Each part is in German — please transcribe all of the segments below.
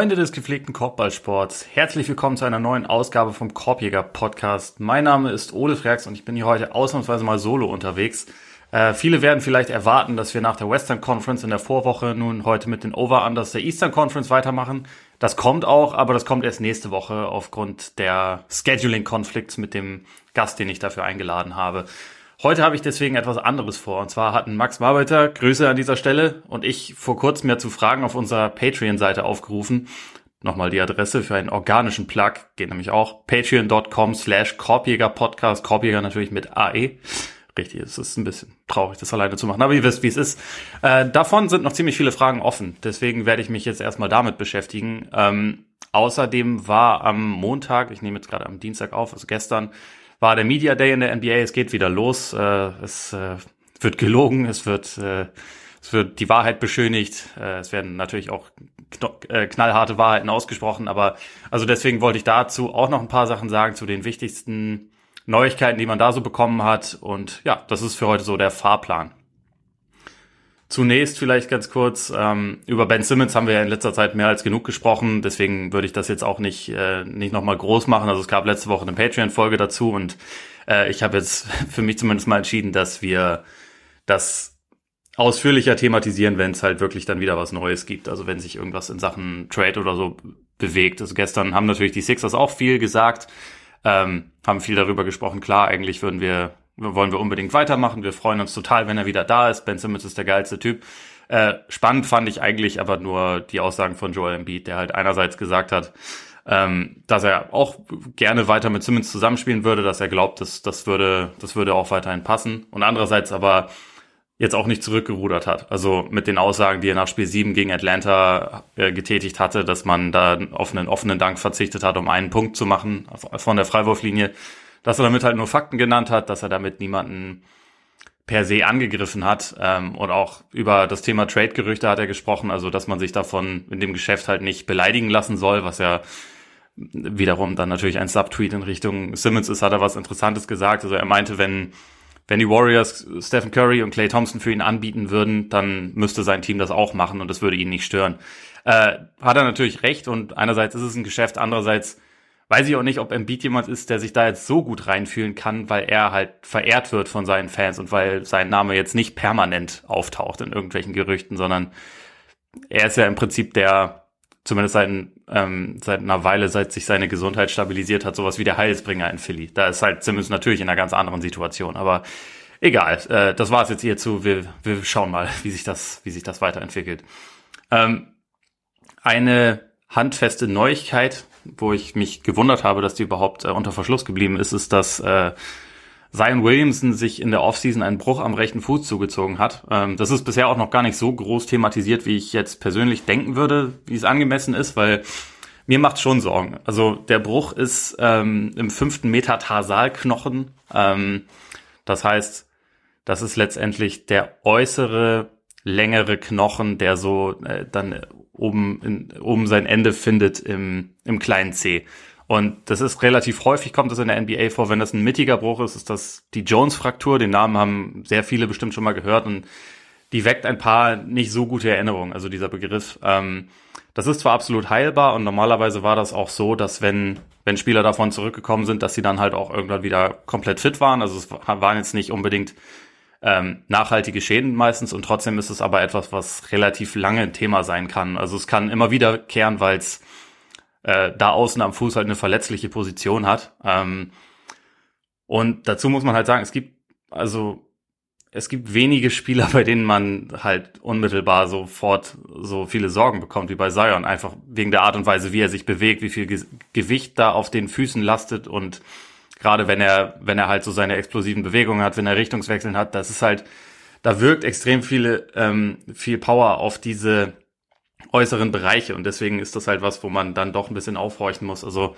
Freunde des gepflegten Korbballsports, herzlich willkommen zu einer neuen Ausgabe vom Korbjäger Podcast. Mein Name ist Ole Freaks und ich bin hier heute ausnahmsweise mal solo unterwegs. Äh, viele werden vielleicht erwarten, dass wir nach der Western Conference in der Vorwoche nun heute mit den Over-Unders der Eastern Conference weitermachen. Das kommt auch, aber das kommt erst nächste Woche aufgrund der Scheduling-Konflikts mit dem Gast, den ich dafür eingeladen habe. Heute habe ich deswegen etwas anderes vor. Und zwar hatten Max Marbeiter, Grüße an dieser Stelle, und ich vor kurzem ja zu Fragen auf unserer Patreon-Seite aufgerufen. Nochmal die Adresse für einen organischen Plug, geht nämlich auch patreon.com slash Korbjäger-Podcast, Korbjäger natürlich mit AE. Richtig, es ist ein bisschen traurig, das alleine zu machen, aber ihr wisst, wie es ist. Äh, davon sind noch ziemlich viele Fragen offen, deswegen werde ich mich jetzt erstmal damit beschäftigen. Ähm, außerdem war am Montag, ich nehme jetzt gerade am Dienstag auf, also gestern, war der Media Day in der NBA. Es geht wieder los. Äh, es äh, wird gelogen. Es wird, äh, es wird die Wahrheit beschönigt. Äh, es werden natürlich auch äh, knallharte Wahrheiten ausgesprochen. Aber also deswegen wollte ich dazu auch noch ein paar Sachen sagen zu den wichtigsten Neuigkeiten, die man da so bekommen hat. Und ja, das ist für heute so der Fahrplan. Zunächst vielleicht ganz kurz, ähm, über Ben Simmons haben wir ja in letzter Zeit mehr als genug gesprochen, deswegen würde ich das jetzt auch nicht, äh, nicht nochmal groß machen. Also es gab letzte Woche eine Patreon-Folge dazu und äh, ich habe jetzt für mich zumindest mal entschieden, dass wir das ausführlicher thematisieren, wenn es halt wirklich dann wieder was Neues gibt. Also wenn sich irgendwas in Sachen Trade oder so bewegt. Also gestern haben natürlich die Sixers auch viel gesagt, ähm, haben viel darüber gesprochen. Klar, eigentlich würden wir wollen wir unbedingt weitermachen. Wir freuen uns total, wenn er wieder da ist. Ben Simmons ist der geilste Typ. Äh, spannend fand ich eigentlich aber nur die Aussagen von Joel Embiid, der halt einerseits gesagt hat, ähm, dass er auch gerne weiter mit Simmons zusammenspielen würde, dass er glaubt, dass das würde, das würde auch weiterhin passen. Und andererseits aber jetzt auch nicht zurückgerudert hat. Also mit den Aussagen, die er nach Spiel 7 gegen Atlanta äh, getätigt hatte, dass man da auf einen offenen Dank verzichtet hat, um einen Punkt zu machen von der Freiwurflinie dass er damit halt nur Fakten genannt hat, dass er damit niemanden per se angegriffen hat ähm, und auch über das Thema Trade-Gerüchte hat er gesprochen, also dass man sich davon in dem Geschäft halt nicht beleidigen lassen soll, was ja wiederum dann natürlich ein Subtweet in Richtung Simmons ist, hat er was Interessantes gesagt. Also er meinte, wenn wenn die Warriors Stephen Curry und Clay Thompson für ihn anbieten würden, dann müsste sein Team das auch machen und das würde ihn nicht stören. Äh, hat er natürlich recht und einerseits ist es ein Geschäft, andererseits weiß ich auch nicht, ob Embiid jemand ist, der sich da jetzt so gut reinfühlen kann, weil er halt verehrt wird von seinen Fans und weil sein Name jetzt nicht permanent auftaucht in irgendwelchen Gerüchten, sondern er ist ja im Prinzip der, zumindest seit, ähm, seit einer Weile, seit sich seine Gesundheit stabilisiert hat, sowas wie der Heilsbringer in Philly. Da ist halt zumindest natürlich in einer ganz anderen Situation, aber egal, äh, das war es jetzt hierzu. Wir, wir schauen mal, wie sich das, wie sich das weiterentwickelt. Ähm, eine handfeste Neuigkeit, wo ich mich gewundert habe, dass die überhaupt äh, unter Verschluss geblieben ist, ist, dass äh, Zion Williamson sich in der Offseason einen Bruch am rechten Fuß zugezogen hat. Ähm, das ist bisher auch noch gar nicht so groß thematisiert, wie ich jetzt persönlich denken würde, wie es angemessen ist, weil mir macht schon Sorgen. Also der Bruch ist ähm, im fünften Metatarsalknochen. Ähm, das heißt, das ist letztendlich der äußere längere Knochen, der so äh, dann oben, in, oben sein Ende findet im, im kleinen C. Und das ist relativ häufig, kommt das in der NBA vor. Wenn das ein mittiger Bruch ist, ist das die Jones-Fraktur. Den Namen haben sehr viele bestimmt schon mal gehört und die weckt ein paar nicht so gute Erinnerungen, also dieser Begriff. Ähm, das ist zwar absolut heilbar und normalerweise war das auch so, dass wenn, wenn Spieler davon zurückgekommen sind, dass sie dann halt auch irgendwann wieder komplett fit waren. Also es waren jetzt nicht unbedingt ähm, nachhaltige Schäden meistens und trotzdem ist es aber etwas, was relativ lange ein Thema sein kann. Also es kann immer wieder kehren, weil es äh, da außen am Fuß halt eine verletzliche Position hat. Ähm, und dazu muss man halt sagen, es gibt also es gibt wenige Spieler, bei denen man halt unmittelbar sofort so viele Sorgen bekommt wie bei Zion, einfach wegen der Art und Weise, wie er sich bewegt, wie viel Ge Gewicht da auf den Füßen lastet und gerade wenn er, wenn er halt so seine explosiven Bewegungen hat, wenn er Richtungswechseln hat, das ist halt, da wirkt extrem viele, ähm, viel Power auf diese äußeren Bereiche und deswegen ist das halt was, wo man dann doch ein bisschen aufhorchen muss. Also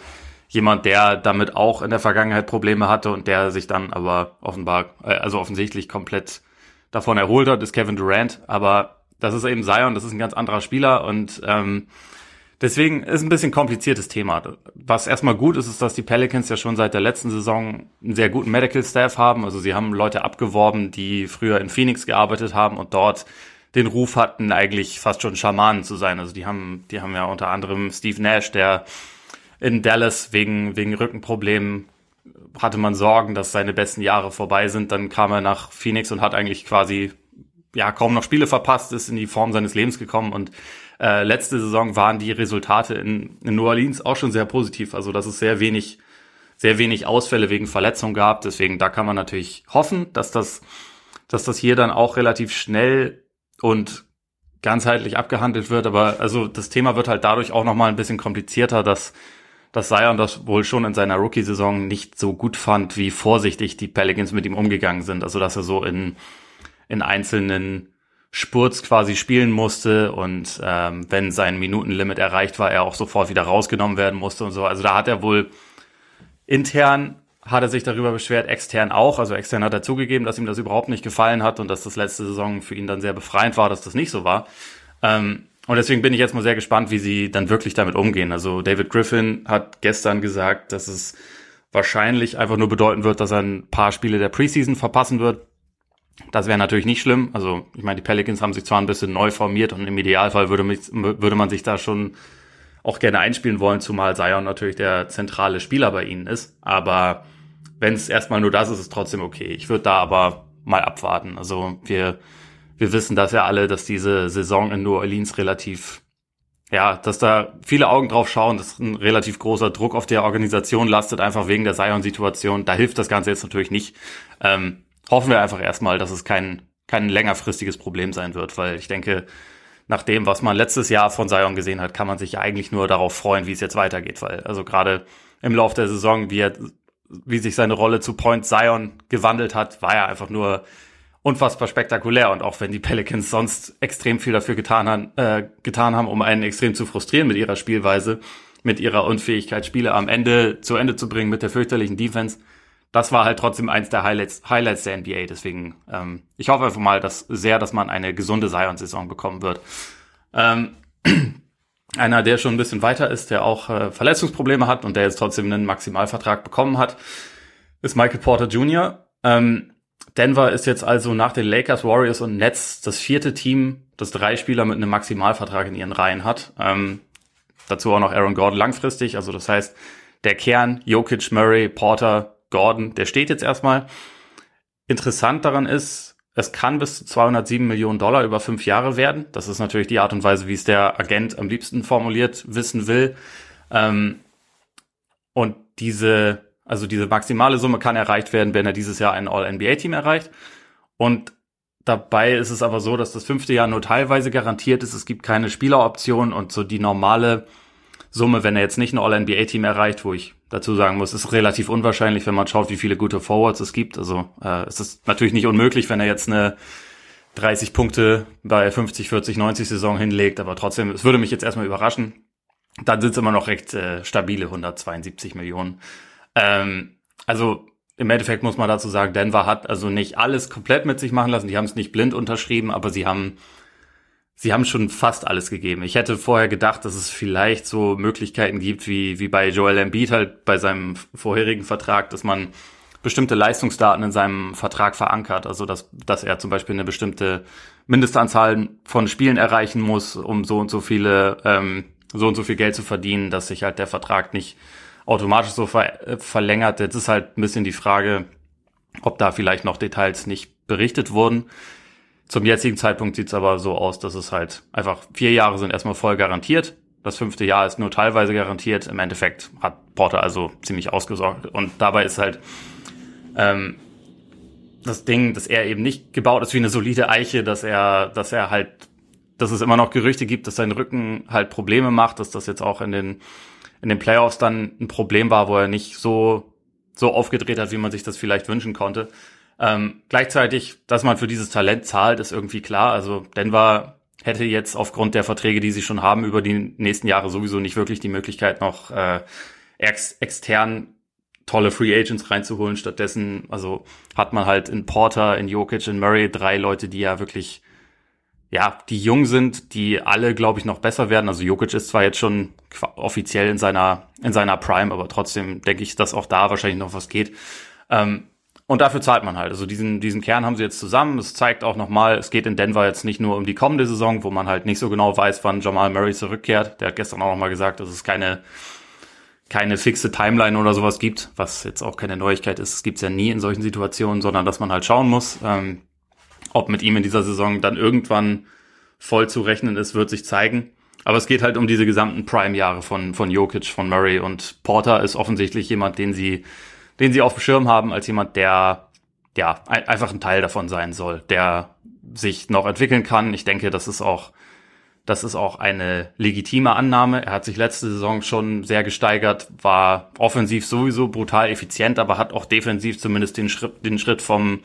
jemand, der damit auch in der Vergangenheit Probleme hatte und der sich dann aber offenbar, äh, also offensichtlich komplett davon erholt hat, ist Kevin Durant. Aber das ist eben Zion, das ist ein ganz anderer Spieler und ähm, Deswegen ist ein bisschen kompliziertes Thema. Was erstmal gut ist, ist, dass die Pelicans ja schon seit der letzten Saison einen sehr guten Medical Staff haben. Also sie haben Leute abgeworben, die früher in Phoenix gearbeitet haben und dort den Ruf hatten, eigentlich fast schon Schamanen zu sein. Also die haben, die haben ja unter anderem Steve Nash, der in Dallas wegen, wegen Rückenproblemen hatte man Sorgen, dass seine besten Jahre vorbei sind. Dann kam er nach Phoenix und hat eigentlich quasi ja kaum noch Spiele verpasst, ist in die Form seines Lebens gekommen und äh, letzte Saison waren die Resultate in, in New Orleans auch schon sehr positiv. Also dass es sehr wenig, sehr wenig Ausfälle wegen Verletzung gab. Deswegen da kann man natürlich hoffen, dass das, dass das hier dann auch relativ schnell und ganzheitlich abgehandelt wird. Aber also das Thema wird halt dadurch auch noch mal ein bisschen komplizierter, dass dass Zion das wohl schon in seiner Rookie-Saison nicht so gut fand, wie vorsichtig die Pelicans mit ihm umgegangen sind. Also dass er so in, in einzelnen Spurts quasi spielen musste und ähm, wenn sein Minutenlimit erreicht war, er auch sofort wieder rausgenommen werden musste und so. Also da hat er wohl intern hat er sich darüber beschwert, extern auch. Also extern hat er zugegeben, dass ihm das überhaupt nicht gefallen hat und dass das letzte Saison für ihn dann sehr befreiend war, dass das nicht so war. Ähm, und deswegen bin ich jetzt mal sehr gespannt, wie sie dann wirklich damit umgehen. Also David Griffin hat gestern gesagt, dass es wahrscheinlich einfach nur bedeuten wird, dass er ein paar Spiele der Preseason verpassen wird. Das wäre natürlich nicht schlimm. Also ich meine, die Pelicans haben sich zwar ein bisschen neu formiert und im Idealfall würde, mich, würde man sich da schon auch gerne einspielen wollen, zumal Zion natürlich der zentrale Spieler bei ihnen ist. Aber wenn es erstmal nur das ist, ist es trotzdem okay. Ich würde da aber mal abwarten. Also wir wir wissen das ja alle, dass diese Saison in New Orleans relativ, ja, dass da viele Augen drauf schauen, dass ein relativ großer Druck auf der Organisation lastet, einfach wegen der Zion-Situation. Da hilft das Ganze jetzt natürlich nicht. Ähm, hoffen wir einfach erstmal, dass es kein, kein längerfristiges Problem sein wird, weil ich denke, nach dem, was man letztes Jahr von Zion gesehen hat, kann man sich eigentlich nur darauf freuen, wie es jetzt weitergeht, weil also gerade im Lauf der Saison, wie er, wie sich seine Rolle zu Point Zion gewandelt hat, war ja einfach nur unfassbar spektakulär. Und auch wenn die Pelicans sonst extrem viel dafür getan haben, äh, getan haben, um einen extrem zu frustrieren mit ihrer Spielweise, mit ihrer Unfähigkeit, Spiele am Ende zu Ende zu bringen mit der fürchterlichen Defense, das war halt trotzdem eins der Highlights, Highlights der NBA. Deswegen, ähm, ich hoffe einfach mal dass sehr, dass man eine gesunde Zion-Saison bekommen wird. Ähm, einer, der schon ein bisschen weiter ist, der auch äh, Verletzungsprobleme hat und der jetzt trotzdem einen Maximalvertrag bekommen hat, ist Michael Porter Jr. Ähm, Denver ist jetzt also nach den Lakers, Warriors und Nets das vierte Team, das drei Spieler mit einem Maximalvertrag in ihren Reihen hat. Ähm, dazu auch noch Aaron Gordon langfristig. Also das heißt, der Kern, Jokic, Murray, Porter, Gordon, der steht jetzt erstmal. Interessant daran ist, es kann bis zu 207 Millionen Dollar über fünf Jahre werden. Das ist natürlich die Art und Weise, wie es der Agent am liebsten formuliert wissen will. Ähm, und diese also diese maximale Summe kann erreicht werden, wenn er dieses Jahr ein All-NBA-Team erreicht. Und dabei ist es aber so, dass das fünfte Jahr nur teilweise garantiert ist. Es gibt keine Spieleroption und so die normale Summe, wenn er jetzt nicht ein All-NBA-Team erreicht, wo ich dazu sagen muss, ist relativ unwahrscheinlich, wenn man schaut, wie viele gute Forwards es gibt. Also äh, es ist natürlich nicht unmöglich, wenn er jetzt eine 30 Punkte bei 50, 40, 90 Saison hinlegt, aber trotzdem, es würde mich jetzt erstmal überraschen. Dann sind es immer noch recht äh, stabile 172 Millionen. Ähm, also im Endeffekt muss man dazu sagen, Denver hat also nicht alles komplett mit sich machen lassen. Die haben es nicht blind unterschrieben, aber sie haben sie haben schon fast alles gegeben. Ich hätte vorher gedacht, dass es vielleicht so Möglichkeiten gibt, wie, wie bei Joel Embiid halt bei seinem vorherigen Vertrag, dass man bestimmte Leistungsdaten in seinem Vertrag verankert. Also, dass, dass er zum Beispiel eine bestimmte Mindestanzahl von Spielen erreichen muss, um so und so viele, ähm, so und so viel Geld zu verdienen, dass sich halt der Vertrag nicht automatisch so ver äh, verlängert. Jetzt ist halt ein bisschen die Frage, ob da vielleicht noch Details nicht berichtet wurden. Zum jetzigen Zeitpunkt sieht es aber so aus, dass es halt einfach vier Jahre sind erstmal voll garantiert. Das fünfte Jahr ist nur teilweise garantiert. Im Endeffekt hat Porter also ziemlich ausgesorgt. Und dabei ist halt ähm, das Ding, dass er eben nicht gebaut ist wie eine solide Eiche, dass er, dass er halt, dass es immer noch Gerüchte gibt, dass sein Rücken halt Probleme macht, dass das jetzt auch in den in den Playoffs dann ein Problem war, wo er nicht so, so aufgedreht hat, wie man sich das vielleicht wünschen konnte. Ähm, gleichzeitig, dass man für dieses Talent zahlt, ist irgendwie klar. Also Denver hätte jetzt aufgrund der Verträge, die sie schon haben, über die nächsten Jahre sowieso nicht wirklich die Möglichkeit, noch äh, ex extern tolle Free Agents reinzuholen. Stattdessen, also hat man halt in Porter, in Jokic, in Murray drei Leute, die ja wirklich ja, die jung sind, die alle, glaube ich, noch besser werden. Also Jokic ist zwar jetzt schon offiziell in seiner, in seiner Prime, aber trotzdem denke ich, dass auch da wahrscheinlich noch was geht. Ähm, und dafür zahlt man halt. Also diesen, diesen Kern haben sie jetzt zusammen. Es zeigt auch nochmal, es geht in Denver jetzt nicht nur um die kommende Saison, wo man halt nicht so genau weiß, wann Jamal Murray zurückkehrt. Der hat gestern auch nochmal gesagt, dass es keine, keine fixe Timeline oder sowas gibt, was jetzt auch keine Neuigkeit ist. Es gibt's ja nie in solchen Situationen, sondern dass man halt schauen muss, ähm, ob mit ihm in dieser Saison dann irgendwann voll zu rechnen ist, wird sich zeigen. Aber es geht halt um diese gesamten Prime-Jahre von, von Jokic, von Murray und Porter ist offensichtlich jemand, den sie den sie auf dem Schirm haben als jemand, der ja einfach ein Teil davon sein soll, der sich noch entwickeln kann. Ich denke, das ist auch das ist auch eine legitime Annahme. Er hat sich letzte Saison schon sehr gesteigert, war offensiv sowieso brutal effizient, aber hat auch defensiv zumindest den Schritt, den Schritt vom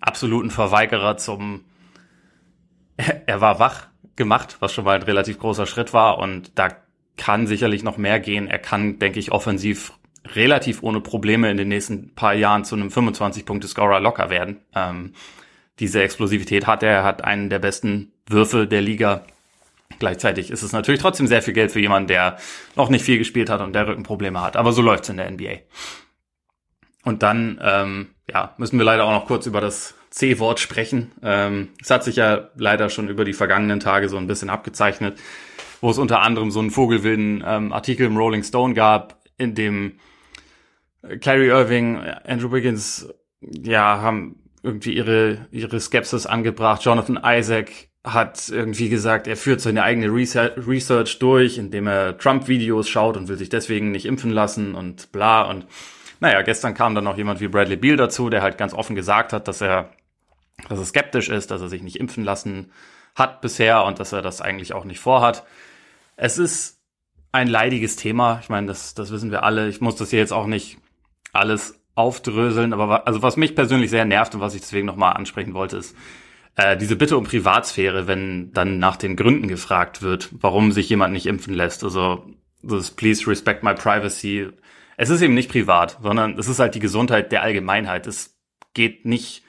absoluten Verweigerer zum er war wach gemacht, was schon mal ein relativ großer Schritt war und da kann sicherlich noch mehr gehen. Er kann, denke ich, offensiv relativ ohne Probleme in den nächsten paar Jahren zu einem 25-Punkte-Scorer locker werden. Ähm, diese Explosivität hat er, er hat einen der besten Würfe der Liga. Gleichzeitig ist es natürlich trotzdem sehr viel Geld für jemanden, der noch nicht viel gespielt hat und der Rückenprobleme hat. Aber so läuft's in der NBA. Und dann ähm, ja, müssen wir leider auch noch kurz über das C-Wort sprechen. Ähm, es hat sich ja leider schon über die vergangenen Tage so ein bisschen abgezeichnet, wo es unter anderem so einen vogelwilden ähm, Artikel im Rolling Stone gab, in dem Kyrie Irving, Andrew Wiggins, ja, haben irgendwie ihre, ihre Skepsis angebracht. Jonathan Isaac hat irgendwie gesagt, er führt seine eigene Research durch, indem er Trump-Videos schaut und will sich deswegen nicht impfen lassen und bla. Und naja, gestern kam dann noch jemand wie Bradley Beal dazu, der halt ganz offen gesagt hat, dass er, dass er skeptisch ist, dass er sich nicht impfen lassen hat bisher und dass er das eigentlich auch nicht vorhat. Es ist ein leidiges Thema. Ich meine, das, das wissen wir alle. Ich muss das hier jetzt auch nicht alles aufdröseln. Aber also was mich persönlich sehr nervt und was ich deswegen nochmal ansprechen wollte, ist äh, diese Bitte um Privatsphäre, wenn dann nach den Gründen gefragt wird, warum sich jemand nicht impfen lässt. Also das Please respect my privacy. Es ist eben nicht privat, sondern es ist halt die Gesundheit der Allgemeinheit. Es geht nicht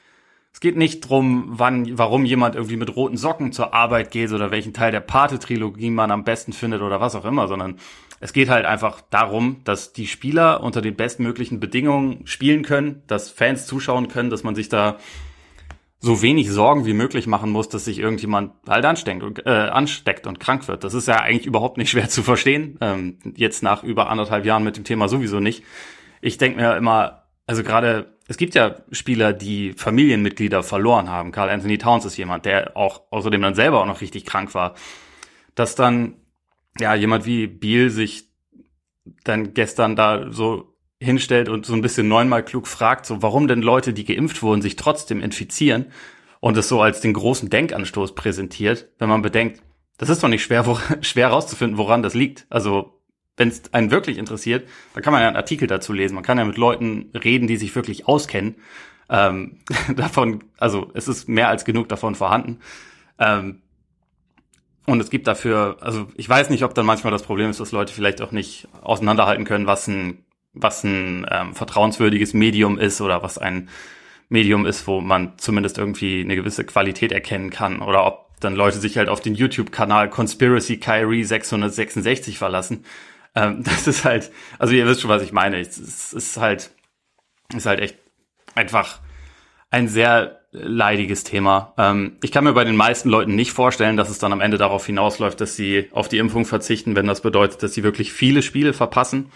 es geht nicht drum, wann, warum jemand irgendwie mit roten Socken zur Arbeit geht oder welchen Teil der Pate-Trilogie man am besten findet oder was auch immer, sondern es geht halt einfach darum, dass die Spieler unter den bestmöglichen Bedingungen spielen können, dass Fans zuschauen können, dass man sich da so wenig Sorgen wie möglich machen muss, dass sich irgendjemand halt ansteckt und, äh, ansteckt und krank wird. Das ist ja eigentlich überhaupt nicht schwer zu verstehen. Ähm, jetzt nach über anderthalb Jahren mit dem Thema sowieso nicht. Ich denke mir immer, also gerade, es gibt ja Spieler, die Familienmitglieder verloren haben. Carl Anthony Towns ist jemand, der auch außerdem dann selber auch noch richtig krank war. Dass dann ja, jemand wie Biel sich dann gestern da so hinstellt und so ein bisschen neunmal klug fragt, so warum denn Leute, die geimpft wurden, sich trotzdem infizieren und es so als den großen Denkanstoß präsentiert, wenn man bedenkt, das ist doch nicht schwer, wo, schwer rauszufinden, woran das liegt. Also wenn es einen wirklich interessiert, dann kann man ja einen Artikel dazu lesen. Man kann ja mit Leuten reden, die sich wirklich auskennen. Ähm, davon, also es ist mehr als genug davon vorhanden. Ähm, und es gibt dafür, also ich weiß nicht, ob dann manchmal das Problem ist, dass Leute vielleicht auch nicht auseinanderhalten können, was ein, was ein ähm, vertrauenswürdiges Medium ist oder was ein Medium ist, wo man zumindest irgendwie eine gewisse Qualität erkennen kann oder ob dann Leute sich halt auf den YouTube-Kanal Conspiracy Kyrie 666 verlassen. Ähm, das ist halt, also ihr wisst schon, was ich meine. Es ist halt, ist halt echt einfach ein sehr leidiges Thema. Ähm, ich kann mir bei den meisten Leuten nicht vorstellen, dass es dann am Ende darauf hinausläuft, dass sie auf die Impfung verzichten, wenn das bedeutet, dass sie wirklich viele Spiele verpassen.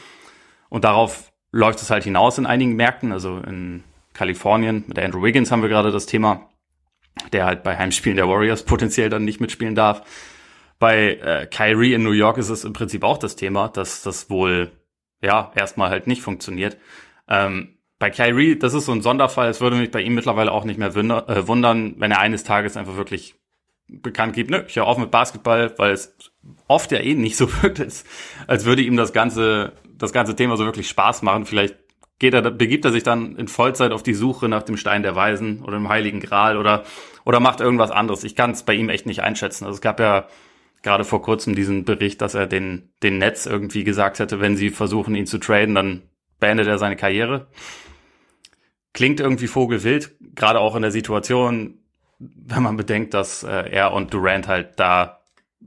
Und darauf läuft es halt hinaus in einigen Märkten. Also in Kalifornien mit Andrew Wiggins haben wir gerade das Thema, der halt bei Heimspielen der Warriors potenziell dann nicht mitspielen darf. Bei äh, Kyrie in New York ist es im Prinzip auch das Thema, dass das wohl ja erstmal halt nicht funktioniert. Ähm, bei Kyrie, das ist so ein Sonderfall. Es würde mich bei ihm mittlerweile auch nicht mehr äh, wundern, wenn er eines Tages einfach wirklich bekannt gibt, nö, ich höre auf mit Basketball, weil es oft ja eh nicht so wirkt, als, als würde ihm das ganze, das ganze Thema so wirklich Spaß machen. Vielleicht geht er, begibt er sich dann in Vollzeit auf die Suche nach dem Stein der Weisen oder dem Heiligen Gral oder, oder macht irgendwas anderes. Ich kann es bei ihm echt nicht einschätzen. Also es gab ja gerade vor kurzem diesen Bericht, dass er den, den Netz irgendwie gesagt hätte, wenn sie versuchen, ihn zu traden, dann beendet er seine Karriere klingt irgendwie vogelwild, gerade auch in der Situation, wenn man bedenkt, dass äh, er und Durant halt da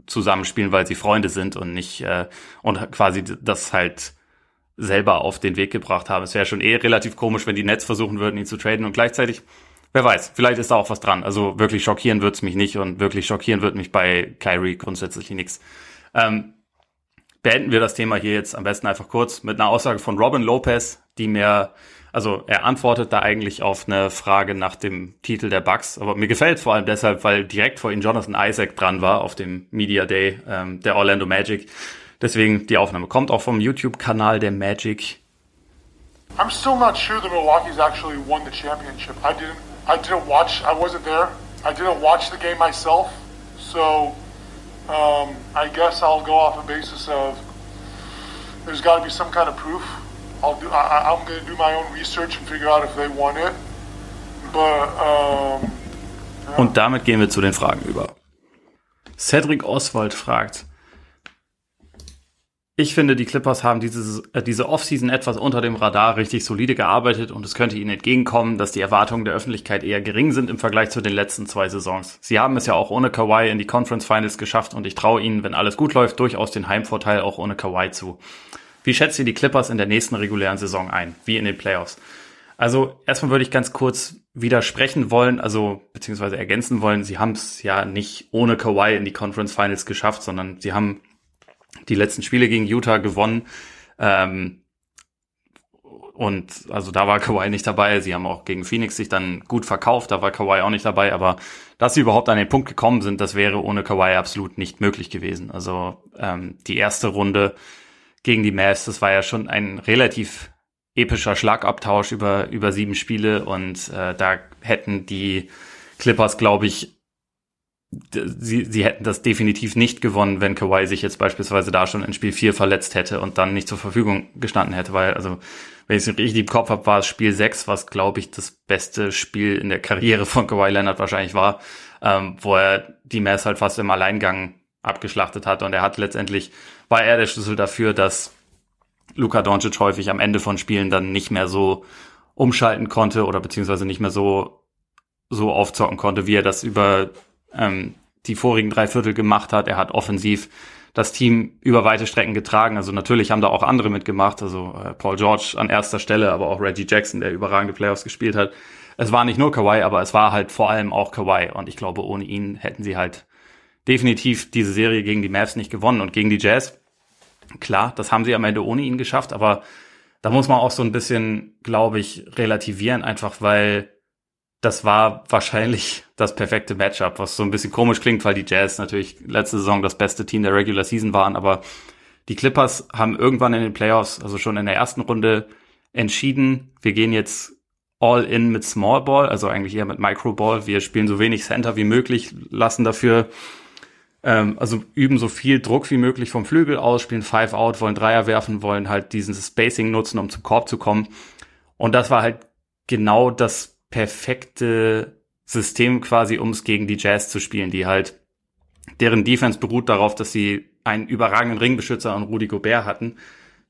zusammenspielen, weil sie Freunde sind und nicht äh, und quasi das halt selber auf den Weg gebracht haben. Es wäre schon eh relativ komisch, wenn die Nets versuchen würden, ihn zu traden und gleichzeitig, wer weiß, vielleicht ist da auch was dran. Also wirklich schockieren wird's mich nicht und wirklich schockieren wird mich bei Kyrie grundsätzlich nichts. Ähm, beenden wir das Thema hier jetzt am besten einfach kurz mit einer Aussage von Robin Lopez, die mir, also er antwortet da eigentlich auf eine Frage nach dem Titel der Bucks, aber mir gefällt vor allem deshalb, weil direkt vor ihm Jonathan Isaac dran war auf dem Media Day ähm, der Orlando Magic Deswegen die Aufnahme kommt auch vom YouTube-Kanal der Magic. I'm still not sure the Milwaukee's actually won the championship. I didn't I didn't watch I wasn't there. I didn't watch the game myself. So um, I guess I'll go off a basis of there's got to be some kind of proof. I'll do I, I'm going to do my own research and figure out if they won it. But um, ja. Und damit gehen wir zu den Fragen über. Cedric Oswald fragt, ich finde, die Clippers haben dieses, äh, diese Offseason etwas unter dem Radar richtig solide gearbeitet und es könnte ihnen entgegenkommen, dass die Erwartungen der Öffentlichkeit eher gering sind im Vergleich zu den letzten zwei Saisons. Sie haben es ja auch ohne Kawhi in die Conference Finals geschafft und ich traue ihnen, wenn alles gut läuft, durchaus den Heimvorteil auch ohne Kawhi zu. Wie schätzt ihr die Clippers in der nächsten regulären Saison ein, wie in den Playoffs? Also erstmal würde ich ganz kurz widersprechen wollen, also beziehungsweise ergänzen wollen, sie haben es ja nicht ohne Kawhi in die Conference Finals geschafft, sondern sie haben die letzten Spiele gegen Utah gewonnen. Ähm, und also da war Kawhi nicht dabei. Sie haben auch gegen Phoenix sich dann gut verkauft. Da war Kawhi auch nicht dabei. Aber dass sie überhaupt an den Punkt gekommen sind, das wäre ohne Kawhi absolut nicht möglich gewesen. Also ähm, die erste Runde gegen die Mavs, das war ja schon ein relativ epischer Schlagabtausch über über sieben Spiele und äh, da hätten die Clippers, glaube ich, sie, sie hätten das definitiv nicht gewonnen, wenn Kawhi sich jetzt beispielsweise da schon in Spiel 4 verletzt hätte und dann nicht zur Verfügung gestanden hätte, weil, also, wenn ich es richtig im Kopf habe, war es Spiel 6, was, glaube ich, das beste Spiel in der Karriere von Kawhi Leonard wahrscheinlich war, ähm, wo er die Mess halt fast im Alleingang abgeschlachtet hat und er hat letztendlich, war er der Schlüssel dafür, dass Luka Doncic häufig am Ende von Spielen dann nicht mehr so umschalten konnte oder beziehungsweise nicht mehr so so aufzocken konnte, wie er das über ähm, die vorigen drei Viertel gemacht hat. Er hat offensiv das Team über weite Strecken getragen. Also natürlich haben da auch andere mitgemacht, also äh, Paul George an erster Stelle, aber auch Reggie Jackson, der überragende Playoffs gespielt hat. Es war nicht nur Kawhi, aber es war halt vor allem auch Kawhi. Und ich glaube, ohne ihn hätten sie halt definitiv diese Serie gegen die Mavs nicht gewonnen. Und gegen die Jazz, klar, das haben sie am Ende ohne ihn geschafft, aber da muss man auch so ein bisschen, glaube ich, relativieren, einfach weil das war wahrscheinlich das perfekte Matchup, was so ein bisschen komisch klingt, weil die Jazz natürlich letzte Saison das beste Team der Regular Season waren, aber die Clippers haben irgendwann in den Playoffs, also schon in der ersten Runde, entschieden, wir gehen jetzt all in mit Small Ball, also eigentlich eher mit Micro Ball. Wir spielen so wenig Center wie möglich, lassen dafür, ähm, also üben so viel Druck wie möglich vom Flügel aus, spielen Five Out, wollen Dreier werfen, wollen halt diesen Spacing nutzen, um zum Korb zu kommen. Und das war halt genau das perfekte System quasi, um es gegen die Jazz zu spielen, die halt, deren Defense beruht darauf, dass sie einen überragenden Ringbeschützer und Rudy Gobert hatten,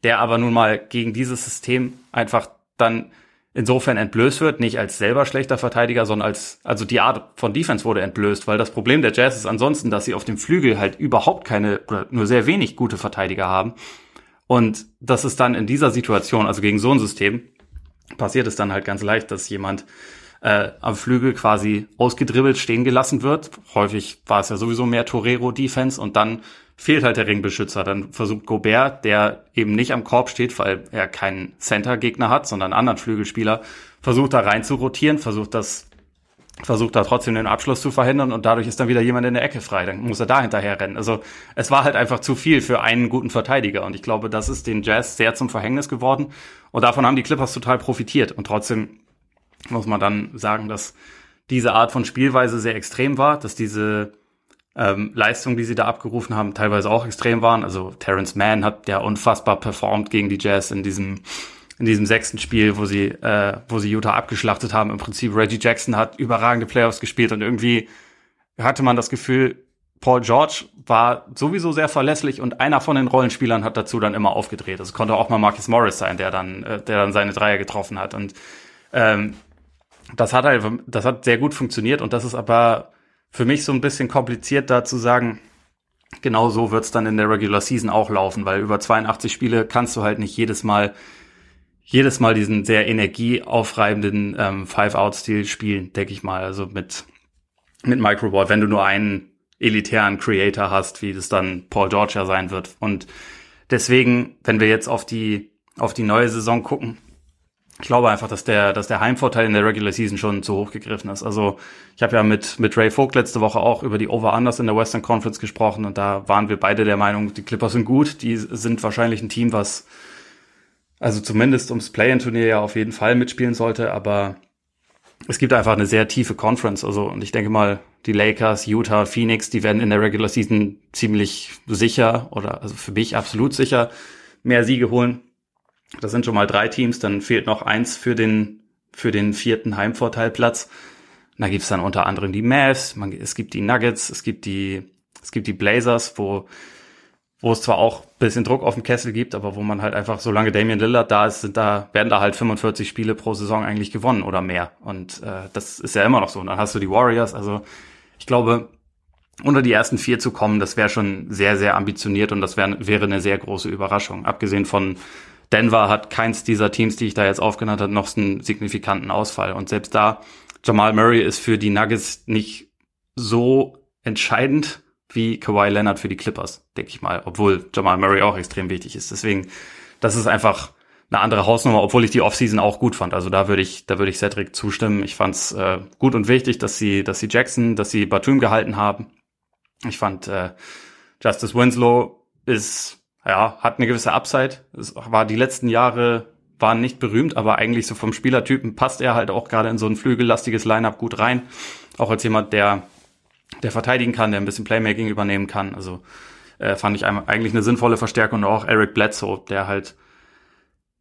der aber nun mal gegen dieses System einfach dann insofern entblößt wird, nicht als selber schlechter Verteidiger, sondern als, also die Art von Defense wurde entblößt, weil das Problem der Jazz ist ansonsten, dass sie auf dem Flügel halt überhaupt keine oder nur sehr wenig gute Verteidiger haben. Und das ist dann in dieser Situation, also gegen so ein System, passiert es dann halt ganz leicht, dass jemand äh, am Flügel quasi ausgedribbelt stehen gelassen wird. Häufig war es ja sowieso mehr Torero-Defense und dann fehlt halt der Ringbeschützer. Dann versucht Gobert, der eben nicht am Korb steht, weil er keinen Center-Gegner hat, sondern einen anderen Flügelspieler, versucht da rein zu rotieren, versucht das versucht da trotzdem den Abschluss zu verhindern und dadurch ist dann wieder jemand in der Ecke frei. Dann muss er da hinterher rennen. Also es war halt einfach zu viel für einen guten Verteidiger und ich glaube, das ist den Jazz sehr zum Verhängnis geworden und davon haben die Clippers total profitiert und trotzdem muss man dann sagen, dass diese Art von Spielweise sehr extrem war, dass diese ähm, Leistungen, die sie da abgerufen haben, teilweise auch extrem waren. Also Terrence Mann hat ja unfassbar performt gegen die Jazz in diesem in diesem sechsten Spiel, wo sie, äh, wo sie Utah abgeschlachtet haben. Im Prinzip Reggie Jackson hat überragende Playoffs gespielt und irgendwie hatte man das Gefühl, Paul George war sowieso sehr verlässlich und einer von den Rollenspielern hat dazu dann immer aufgedreht. Es konnte auch mal Marcus Morris sein, der dann, äh, der dann seine Dreier getroffen hat. Und ähm, das hat halt, das hat sehr gut funktioniert und das ist aber für mich so ein bisschen kompliziert da zu sagen, genau so wird's dann in der Regular Season auch laufen, weil über 82 Spiele kannst du halt nicht jedes Mal jedes Mal diesen sehr energieaufreibenden ähm, Five-Out-Stil spielen, denke ich mal. Also mit, mit Microbot, wenn du nur einen elitären Creator hast, wie das dann Paul George ja sein wird. Und deswegen, wenn wir jetzt auf die, auf die neue Saison gucken, ich glaube einfach, dass der, dass der Heimvorteil in der Regular Season schon zu hoch gegriffen ist. Also ich habe ja mit, mit Ray Vogt letzte Woche auch über die Over-Unders in der Western Conference gesprochen und da waren wir beide der Meinung, die Clippers sind gut, die sind wahrscheinlich ein Team, was also zumindest ums Play-in-Turnier ja auf jeden Fall mitspielen sollte, aber es gibt einfach eine sehr tiefe Conference. Also, und ich denke mal, die Lakers, Utah, Phoenix, die werden in der Regular Season ziemlich sicher oder also für mich absolut sicher mehr Siege holen. Das sind schon mal drei Teams, dann fehlt noch eins für den, für den vierten Heimvorteilplatz. da gibt's dann unter anderem die Mavs, man, es gibt die Nuggets, es gibt die, es gibt die Blazers, wo wo es zwar auch bisschen Druck auf dem Kessel gibt, aber wo man halt einfach, solange Damian Lillard da ist, sind da, werden da halt 45 Spiele pro Saison eigentlich gewonnen oder mehr. Und äh, das ist ja immer noch so. Und dann hast du die Warriors. Also ich glaube, unter die ersten vier zu kommen, das wäre schon sehr, sehr ambitioniert und das wär, wäre eine sehr große Überraschung. Abgesehen von Denver hat keins dieser Teams, die ich da jetzt aufgenannt habe, noch einen signifikanten Ausfall. Und selbst da, Jamal Murray ist für die Nuggets nicht so entscheidend, wie Kawhi Leonard für die Clippers, denke ich mal, obwohl Jamal Murray auch extrem wichtig ist. Deswegen, das ist einfach eine andere Hausnummer, obwohl ich die Offseason auch gut fand. Also da würde ich, da würde ich Cedric zustimmen. Ich fand es äh, gut und wichtig, dass sie, dass sie Jackson, dass sie Batum gehalten haben. Ich fand äh, Justice Winslow ist, ja, hat eine gewisse Upside. Es war die letzten Jahre waren nicht berühmt, aber eigentlich so vom Spielertypen passt er halt auch gerade in so ein flügellastiges Lineup gut rein. Auch als jemand, der der verteidigen kann, der ein bisschen Playmaking übernehmen kann. Also äh, fand ich eigentlich eine sinnvolle Verstärkung. Und auch Eric Bledsoe, der halt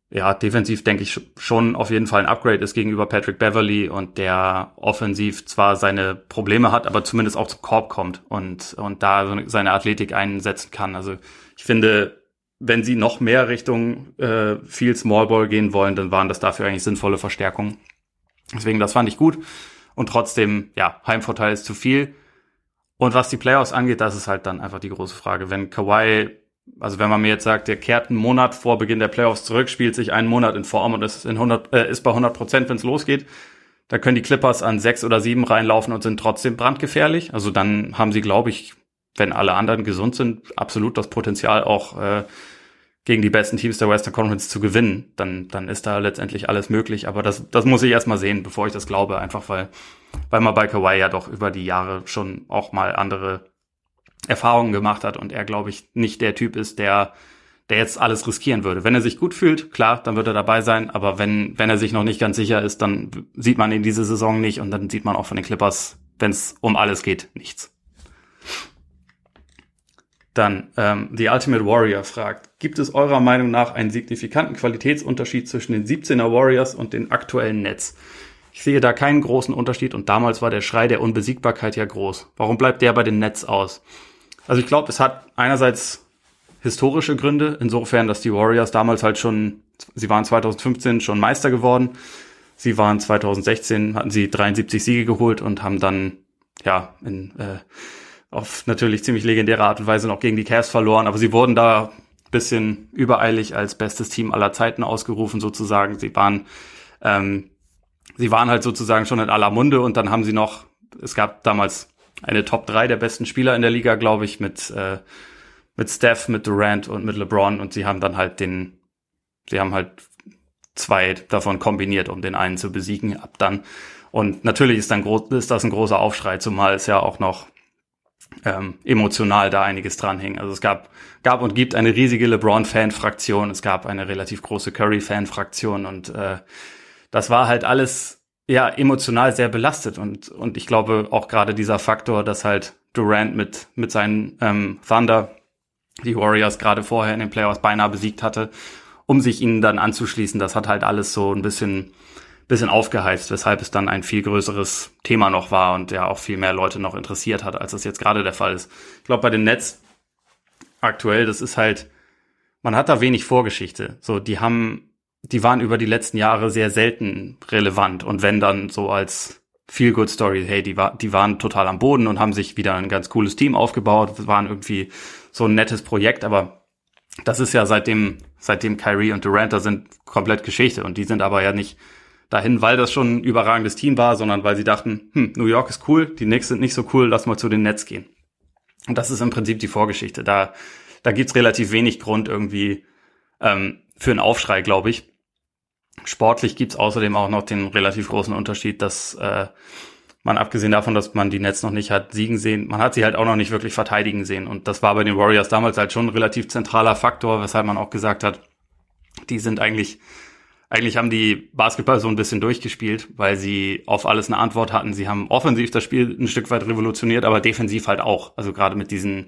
ja defensiv denke ich schon auf jeden Fall ein Upgrade ist gegenüber Patrick Beverly und der offensiv zwar seine Probleme hat, aber zumindest auch zum Korb kommt und und da seine Athletik einsetzen kann. Also ich finde, wenn sie noch mehr Richtung äh, viel Smallball gehen wollen, dann waren das dafür eigentlich sinnvolle Verstärkungen. Deswegen das fand ich gut und trotzdem ja Heimvorteil ist zu viel. Und was die Playoffs angeht, das ist halt dann einfach die große Frage. Wenn Kawhi, also wenn man mir jetzt sagt, der kehrt einen Monat vor Beginn der Playoffs zurück, spielt sich einen Monat in Form und ist, in 100, äh, ist bei 100 Prozent, wenn es losgeht, da können die Clippers an sechs oder sieben reinlaufen und sind trotzdem brandgefährlich. Also dann haben sie, glaube ich, wenn alle anderen gesund sind, absolut das Potenzial auch äh, gegen die besten Teams der Western Conference zu gewinnen. Dann, dann ist da letztendlich alles möglich. Aber das, das muss ich erstmal sehen, bevor ich das glaube, einfach weil weil man bei Kawhi ja doch über die Jahre schon auch mal andere Erfahrungen gemacht hat und er, glaube ich, nicht der Typ ist, der, der jetzt alles riskieren würde. Wenn er sich gut fühlt, klar, dann wird er dabei sein, aber wenn, wenn er sich noch nicht ganz sicher ist, dann sieht man ihn diese Saison nicht und dann sieht man auch von den Clippers, wenn es um alles geht, nichts. Dann, ähm, The Ultimate Warrior fragt, gibt es eurer Meinung nach einen signifikanten Qualitätsunterschied zwischen den 17er Warriors und den aktuellen Nets? Ich sehe da keinen großen Unterschied und damals war der Schrei der Unbesiegbarkeit ja groß. Warum bleibt der bei den Nets aus? Also ich glaube, es hat einerseits historische Gründe, insofern, dass die Warriors damals halt schon, sie waren 2015 schon Meister geworden. Sie waren 2016, hatten sie 73 Siege geholt und haben dann, ja, in, äh, auf natürlich ziemlich legendäre Art und Weise noch gegen die Cavs verloren, aber sie wurden da bisschen übereilig als bestes Team aller Zeiten ausgerufen sozusagen. Sie waren ähm, sie waren halt sozusagen schon in aller Munde und dann haben sie noch, es gab damals eine Top 3 der besten Spieler in der Liga, glaube ich, mit, äh, mit Steph, mit Durant und mit LeBron und sie haben dann halt den, sie haben halt zwei davon kombiniert, um den einen zu besiegen, ab dann. Und natürlich ist dann groß, ist das ein großer Aufschrei, zumal es ja auch noch ähm, emotional da einiges dran hing. Also es gab, gab und gibt eine riesige LeBron-Fan-Fraktion, es gab eine relativ große Curry-Fan-Fraktion und äh, das war halt alles ja emotional sehr belastet und und ich glaube auch gerade dieser Faktor, dass halt Durant mit mit seinen ähm, Thunder die Warriors gerade vorher in den Playoffs beinahe besiegt hatte, um sich ihnen dann anzuschließen, das hat halt alles so ein bisschen bisschen aufgeheizt, weshalb es dann ein viel größeres Thema noch war und ja auch viel mehr Leute noch interessiert hat, als das jetzt gerade der Fall ist. Ich glaube bei den Nets aktuell, das ist halt man hat da wenig Vorgeschichte. So, die haben die waren über die letzten Jahre sehr selten relevant und wenn dann so als Feel Good Story. Hey, die, war, die waren total am Boden und haben sich wieder ein ganz cooles Team aufgebaut, waren irgendwie so ein nettes Projekt, aber das ist ja seitdem, seitdem Kyrie und Durant da sind, komplett Geschichte und die sind aber ja nicht dahin, weil das schon ein überragendes Team war, sondern weil sie dachten, hm, New York ist cool, die Knicks sind nicht so cool, lass mal zu den Nets gehen. Und das ist im Prinzip die Vorgeschichte. Da, da gibt's relativ wenig Grund irgendwie ähm, für einen Aufschrei, glaube ich. Sportlich gibt's außerdem auch noch den relativ großen Unterschied, dass äh, man abgesehen davon, dass man die Nets noch nicht hat siegen sehen, man hat sie halt auch noch nicht wirklich verteidigen sehen. Und das war bei den Warriors damals halt schon ein relativ zentraler Faktor, weshalb man auch gesagt hat, die sind eigentlich, eigentlich haben die Basketball so ein bisschen durchgespielt, weil sie auf alles eine Antwort hatten. Sie haben offensiv das Spiel ein Stück weit revolutioniert, aber defensiv halt auch. Also gerade mit diesen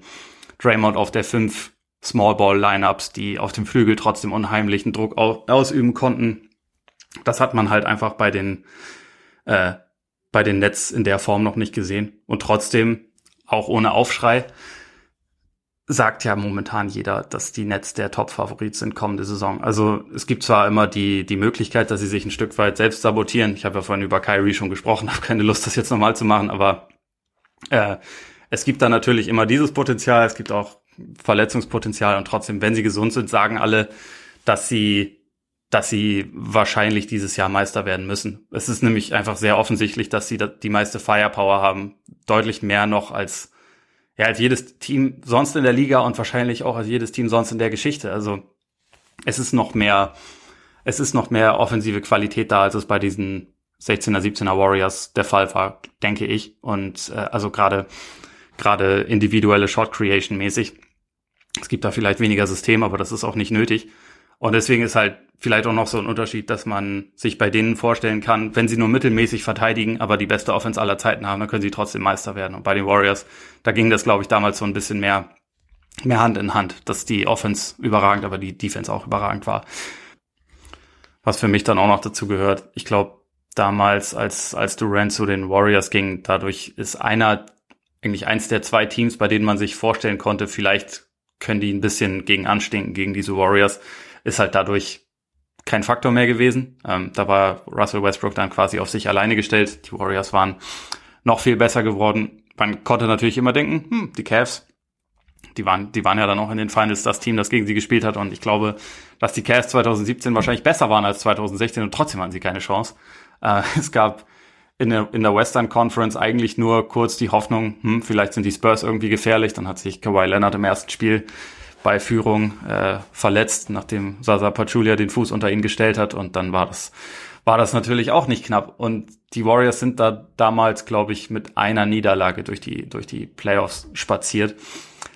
Draymond auf der 5 Small Ball Lineups, die auf dem Flügel trotzdem unheimlichen Druck ausüben konnten das hat man halt einfach bei den, äh, bei den Nets in der Form noch nicht gesehen. Und trotzdem, auch ohne Aufschrei, sagt ja momentan jeder, dass die Nets der Top-Favorit sind kommende Saison. Also es gibt zwar immer die, die Möglichkeit, dass sie sich ein Stück weit selbst sabotieren. Ich habe ja vorhin über Kyrie schon gesprochen, habe keine Lust, das jetzt nochmal zu machen, aber äh, es gibt da natürlich immer dieses Potenzial, es gibt auch Verletzungspotenzial und trotzdem, wenn sie gesund sind, sagen alle, dass sie dass sie wahrscheinlich dieses Jahr Meister werden müssen. Es ist nämlich einfach sehr offensichtlich, dass sie die meiste Firepower haben, deutlich mehr noch als ja als jedes Team sonst in der Liga und wahrscheinlich auch als jedes Team sonst in der Geschichte. Also es ist noch mehr, es ist noch mehr offensive Qualität da, als es bei diesen 16er, 17er Warriors der Fall war, denke ich. Und äh, also gerade gerade individuelle Shot Creation mäßig. Es gibt da vielleicht weniger System, aber das ist auch nicht nötig. Und deswegen ist halt vielleicht auch noch so ein Unterschied, dass man sich bei denen vorstellen kann, wenn sie nur mittelmäßig verteidigen, aber die beste Offense aller Zeiten haben, dann können sie trotzdem Meister werden. Und bei den Warriors, da ging das, glaube ich, damals so ein bisschen mehr, mehr Hand in Hand, dass die Offense überragend, aber die Defense auch überragend war. Was für mich dann auch noch dazu gehört, ich glaube, damals, als, als Durant zu den Warriors ging, dadurch ist einer, eigentlich eins der zwei Teams, bei denen man sich vorstellen konnte, vielleicht können die ein bisschen gegen anstinken, gegen diese Warriors ist halt dadurch kein Faktor mehr gewesen. Ähm, da war Russell Westbrook dann quasi auf sich alleine gestellt. Die Warriors waren noch viel besser geworden. Man konnte natürlich immer denken, hm, die Cavs, die waren, die waren ja dann auch in den Finals das Team, das gegen sie gespielt hat. Und ich glaube, dass die Cavs 2017 wahrscheinlich besser waren als 2016 und trotzdem hatten sie keine Chance. Äh, es gab in der, in der Western Conference eigentlich nur kurz die Hoffnung, hm, vielleicht sind die Spurs irgendwie gefährlich. Dann hat sich Kawhi Leonard im ersten Spiel bei Führung äh, verletzt, nachdem Sasa Pachulia den Fuß unter ihn gestellt hat und dann war das war das natürlich auch nicht knapp und die Warriors sind da damals, glaube ich, mit einer Niederlage durch die durch die Playoffs spaziert.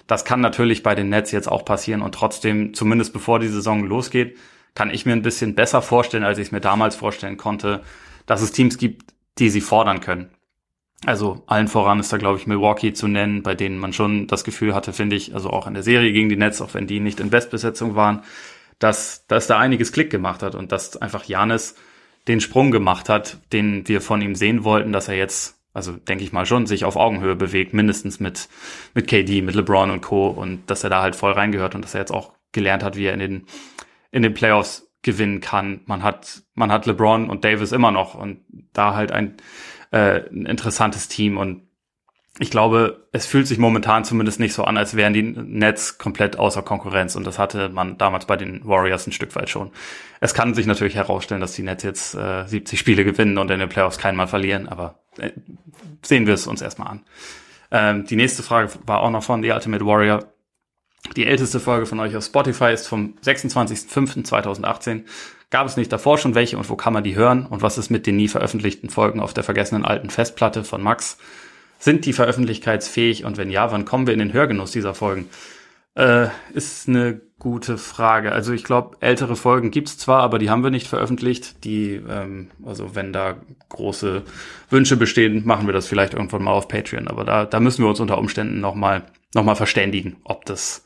Das kann natürlich bei den Nets jetzt auch passieren und trotzdem, zumindest bevor die Saison losgeht, kann ich mir ein bisschen besser vorstellen, als ich es mir damals vorstellen konnte, dass es Teams gibt, die sie fordern können. Also allen voran ist da, glaube ich, Milwaukee zu nennen, bei denen man schon das Gefühl hatte, finde ich, also auch in der Serie gegen die Nets, auch wenn die nicht in Bestbesetzung waren, dass, dass da einiges Klick gemacht hat und dass einfach Janis den Sprung gemacht hat, den wir von ihm sehen wollten, dass er jetzt, also denke ich mal schon, sich auf Augenhöhe bewegt, mindestens mit, mit KD, mit LeBron und Co. und dass er da halt voll reingehört und dass er jetzt auch gelernt hat, wie er in den, in den Playoffs gewinnen kann. Man hat, man hat LeBron und Davis immer noch und da halt ein, äh, ein interessantes Team und ich glaube, es fühlt sich momentan zumindest nicht so an, als wären die Nets komplett außer Konkurrenz. Und das hatte man damals bei den Warriors ein Stück weit schon. Es kann sich natürlich herausstellen, dass die Nets jetzt äh, 70 Spiele gewinnen und in den Playoffs keinen Mal verlieren, aber äh, sehen wir es uns erstmal an. Ähm, die nächste Frage war auch noch von The Ultimate Warrior. Die älteste Folge von euch auf Spotify ist vom 26.05.2018. Gab es nicht davor schon welche und wo kann man die hören? Und was ist mit den nie veröffentlichten Folgen auf der vergessenen alten Festplatte von Max? Sind die veröffentlichkeitsfähig und wenn ja, wann kommen wir in den Hörgenuss dieser Folgen? Äh, ist eine gute Frage. Also ich glaube, ältere Folgen gibt's zwar, aber die haben wir nicht veröffentlicht. Die, ähm, also wenn da große Wünsche bestehen, machen wir das vielleicht irgendwann mal auf Patreon. Aber da, da müssen wir uns unter Umständen nochmal noch mal verständigen, ob das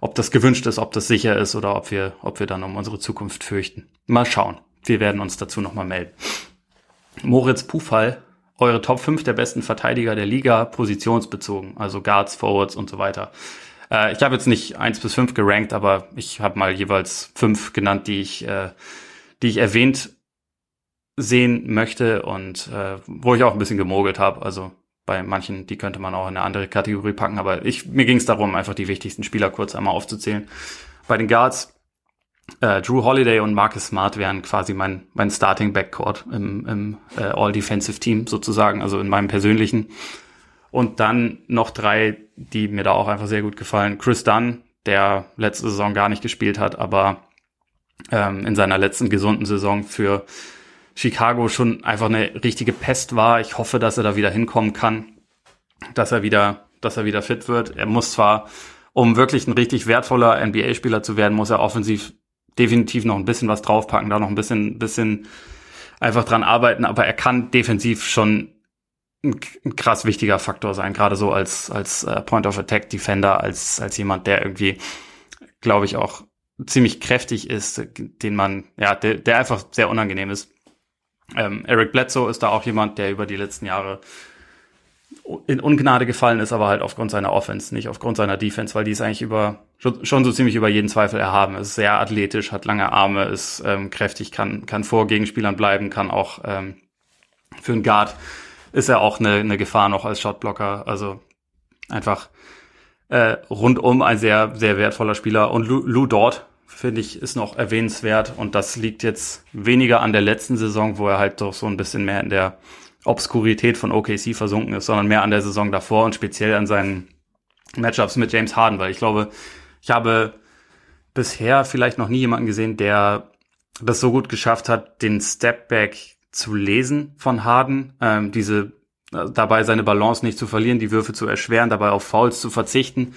ob das gewünscht ist, ob das sicher ist oder ob wir, ob wir dann um unsere Zukunft fürchten. Mal schauen. Wir werden uns dazu nochmal melden. Moritz Pufall, eure Top 5 der besten Verteidiger der Liga, positionsbezogen, also Guards, Forwards und so weiter. Äh, ich habe jetzt nicht eins bis fünf gerankt, aber ich habe mal jeweils fünf genannt, die ich, äh, die ich erwähnt sehen möchte und äh, wo ich auch ein bisschen gemogelt habe. Also bei manchen, die könnte man auch in eine andere Kategorie packen, aber ich, mir ging es darum, einfach die wichtigsten Spieler kurz einmal aufzuzählen. Bei den Guards, äh, Drew Holiday und Marcus Smart wären quasi mein, mein Starting Backcourt im, im äh, All-Defensive Team sozusagen, also in meinem persönlichen. Und dann noch drei, die mir da auch einfach sehr gut gefallen. Chris Dunn, der letzte Saison gar nicht gespielt hat, aber ähm, in seiner letzten gesunden Saison für Chicago schon einfach eine richtige Pest war. Ich hoffe, dass er da wieder hinkommen kann, dass er wieder, dass er wieder fit wird. Er muss zwar, um wirklich ein richtig wertvoller NBA-Spieler zu werden, muss er offensiv definitiv noch ein bisschen was draufpacken, da noch ein bisschen, bisschen einfach dran arbeiten, aber er kann defensiv schon ein, krass wichtiger Faktor sein, gerade so als, als äh, Point of Attack Defender, als, als jemand, der irgendwie, glaube ich, auch ziemlich kräftig ist, den man, ja, der, der einfach sehr unangenehm ist. Ähm, Eric Bledsoe ist da auch jemand, der über die letzten Jahre in Ungnade gefallen ist, aber halt aufgrund seiner Offense, nicht aufgrund seiner Defense, weil die ist eigentlich über schon so ziemlich über jeden Zweifel erhaben. ist sehr athletisch, hat lange Arme, ist ähm, kräftig, kann kann vor Gegenspielern bleiben, kann auch ähm, für einen Guard ist er auch eine, eine Gefahr noch als Shotblocker. Also einfach äh, rundum ein sehr sehr wertvoller Spieler und Lou, Lou Dort finde ich, ist noch erwähnenswert. Und das liegt jetzt weniger an der letzten Saison, wo er halt doch so ein bisschen mehr in der Obskurität von OKC versunken ist, sondern mehr an der Saison davor und speziell an seinen Matchups mit James Harden, weil ich glaube, ich habe bisher vielleicht noch nie jemanden gesehen, der das so gut geschafft hat, den Stepback zu lesen von Harden, ähm, diese äh, dabei seine Balance nicht zu verlieren, die Würfe zu erschweren, dabei auf Fouls zu verzichten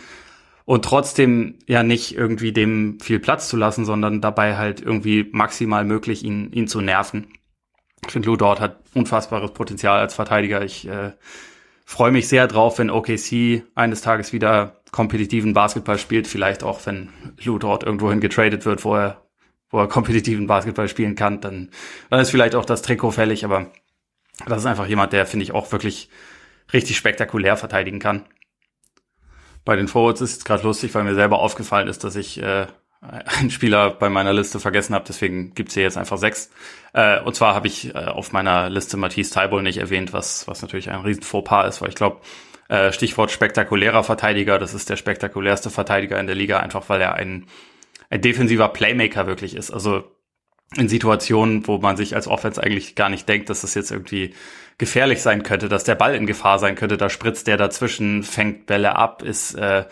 und trotzdem ja nicht irgendwie dem viel Platz zu lassen, sondern dabei halt irgendwie maximal möglich ihn, ihn zu nerven. Ich finde, Lou Dort hat unfassbares Potenzial als Verteidiger. Ich äh, freue mich sehr drauf, wenn OKC eines Tages wieder kompetitiven Basketball spielt. Vielleicht auch, wenn Lou Dort irgendwohin getradet wird, wo er, wo er kompetitiven Basketball spielen kann. Dann, dann ist vielleicht auch das Trikot fällig. Aber das ist einfach jemand, der, finde ich, auch wirklich richtig spektakulär verteidigen kann. Bei den Forwards ist es gerade lustig, weil mir selber aufgefallen ist, dass ich äh, einen Spieler bei meiner Liste vergessen habe, deswegen gibt's hier jetzt einfach sechs. Äh, und zwar habe ich äh, auf meiner Liste Matisse Taibol nicht erwähnt, was, was natürlich ein riesen Fauxpas ist, weil ich glaube, äh, Stichwort spektakulärer Verteidiger, das ist der spektakulärste Verteidiger in der Liga, einfach weil er ein, ein defensiver Playmaker wirklich ist. Also in Situationen, wo man sich als Offense eigentlich gar nicht denkt, dass das jetzt irgendwie gefährlich sein könnte, dass der Ball in Gefahr sein könnte, da spritzt der dazwischen, fängt Bälle ab, ist äh,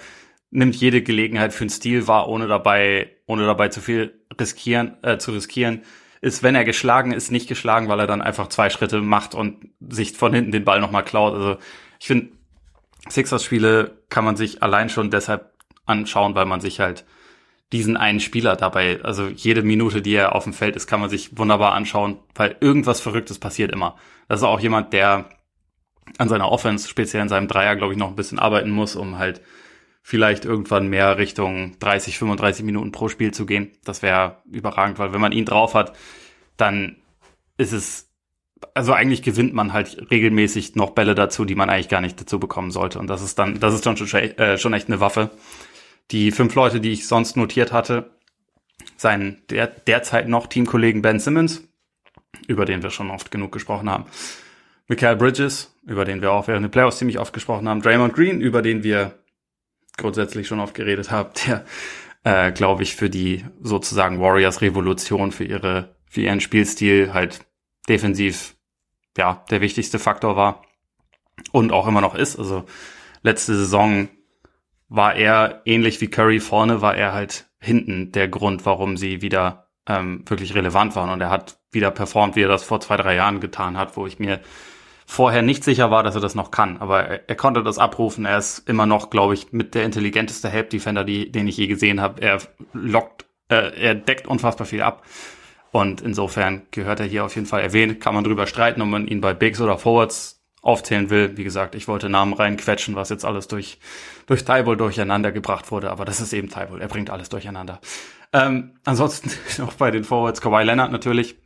nimmt jede Gelegenheit für einen Stil wahr, ohne dabei ohne dabei zu viel riskieren äh, zu riskieren. Ist, wenn er geschlagen ist, nicht geschlagen, weil er dann einfach zwei Schritte macht und sich von hinten den Ball nochmal klaut. Also ich finde, Sixers-Spiele kann man sich allein schon deshalb anschauen, weil man sich halt diesen einen Spieler dabei, also jede Minute, die er auf dem Feld ist, kann man sich wunderbar anschauen, weil irgendwas Verrücktes passiert immer. Das ist auch jemand, der an seiner Offense, speziell in seinem Dreier, glaube ich, noch ein bisschen arbeiten muss, um halt vielleicht irgendwann mehr Richtung 30, 35 Minuten pro Spiel zu gehen. Das wäre überragend, weil wenn man ihn drauf hat, dann ist es, also eigentlich gewinnt man halt regelmäßig noch Bälle dazu, die man eigentlich gar nicht dazu bekommen sollte. Und das ist dann, das ist dann schon, äh, schon echt eine Waffe. Die fünf Leute, die ich sonst notiert hatte, seien der, derzeit noch Teamkollegen Ben Simmons, über den wir schon oft genug gesprochen haben. Michael Bridges, über den wir auch während der Playoffs ziemlich oft gesprochen haben. Draymond Green, über den wir grundsätzlich schon oft geredet haben, der, äh, glaube ich, für die sozusagen Warriors-Revolution, für ihre, für ihren Spielstil halt defensiv, ja, der wichtigste Faktor war und auch immer noch ist. Also letzte Saison war er ähnlich wie Curry vorne, war er halt hinten der Grund, warum sie wieder ähm, wirklich relevant waren. Und er hat wieder performt, wie er das vor zwei, drei Jahren getan hat, wo ich mir vorher nicht sicher war, dass er das noch kann. Aber er, er konnte das abrufen. Er ist immer noch, glaube ich, mit der intelligenteste Help Defender, die, den ich je gesehen habe. Er lockt, äh, er deckt unfassbar viel ab. Und insofern gehört er hier auf jeden Fall erwähnt. Kann man drüber streiten, ob man ihn bei Bigs oder Forwards aufzählen will. Wie gesagt, ich wollte Namen reinquetschen, was jetzt alles durch, durch Tybal durcheinander gebracht wurde, aber das ist eben Tybal. Er bringt alles durcheinander. Ähm, ansonsten noch bei den Forwards Kawhi Leonard natürlich,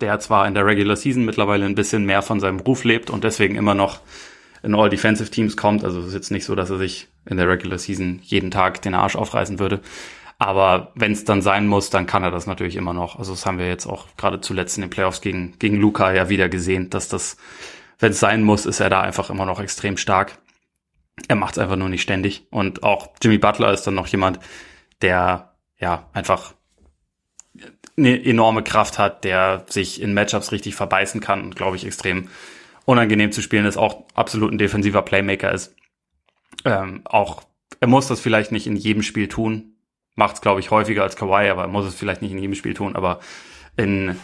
der zwar in der Regular Season mittlerweile ein bisschen mehr von seinem Ruf lebt und deswegen immer noch in All Defensive Teams kommt. Also es ist jetzt nicht so, dass er sich in der Regular Season jeden Tag den Arsch aufreißen würde. Aber wenn es dann sein muss, dann kann er das natürlich immer noch. Also das haben wir jetzt auch gerade zuletzt in den Playoffs gegen, gegen Luca ja wieder gesehen, dass das, wenn es sein muss, ist er da einfach immer noch extrem stark. Er macht es einfach nur nicht ständig. Und auch Jimmy Butler ist dann noch jemand, der ja einfach eine enorme Kraft hat, der sich in Matchups richtig verbeißen kann und glaube ich extrem unangenehm zu spielen ist, auch absolut ein defensiver Playmaker ist. Ähm, auch er muss das vielleicht nicht in jedem Spiel tun, macht es, glaube ich, häufiger als Kawhi, aber muss es vielleicht nicht in jedem Spiel tun. Aber in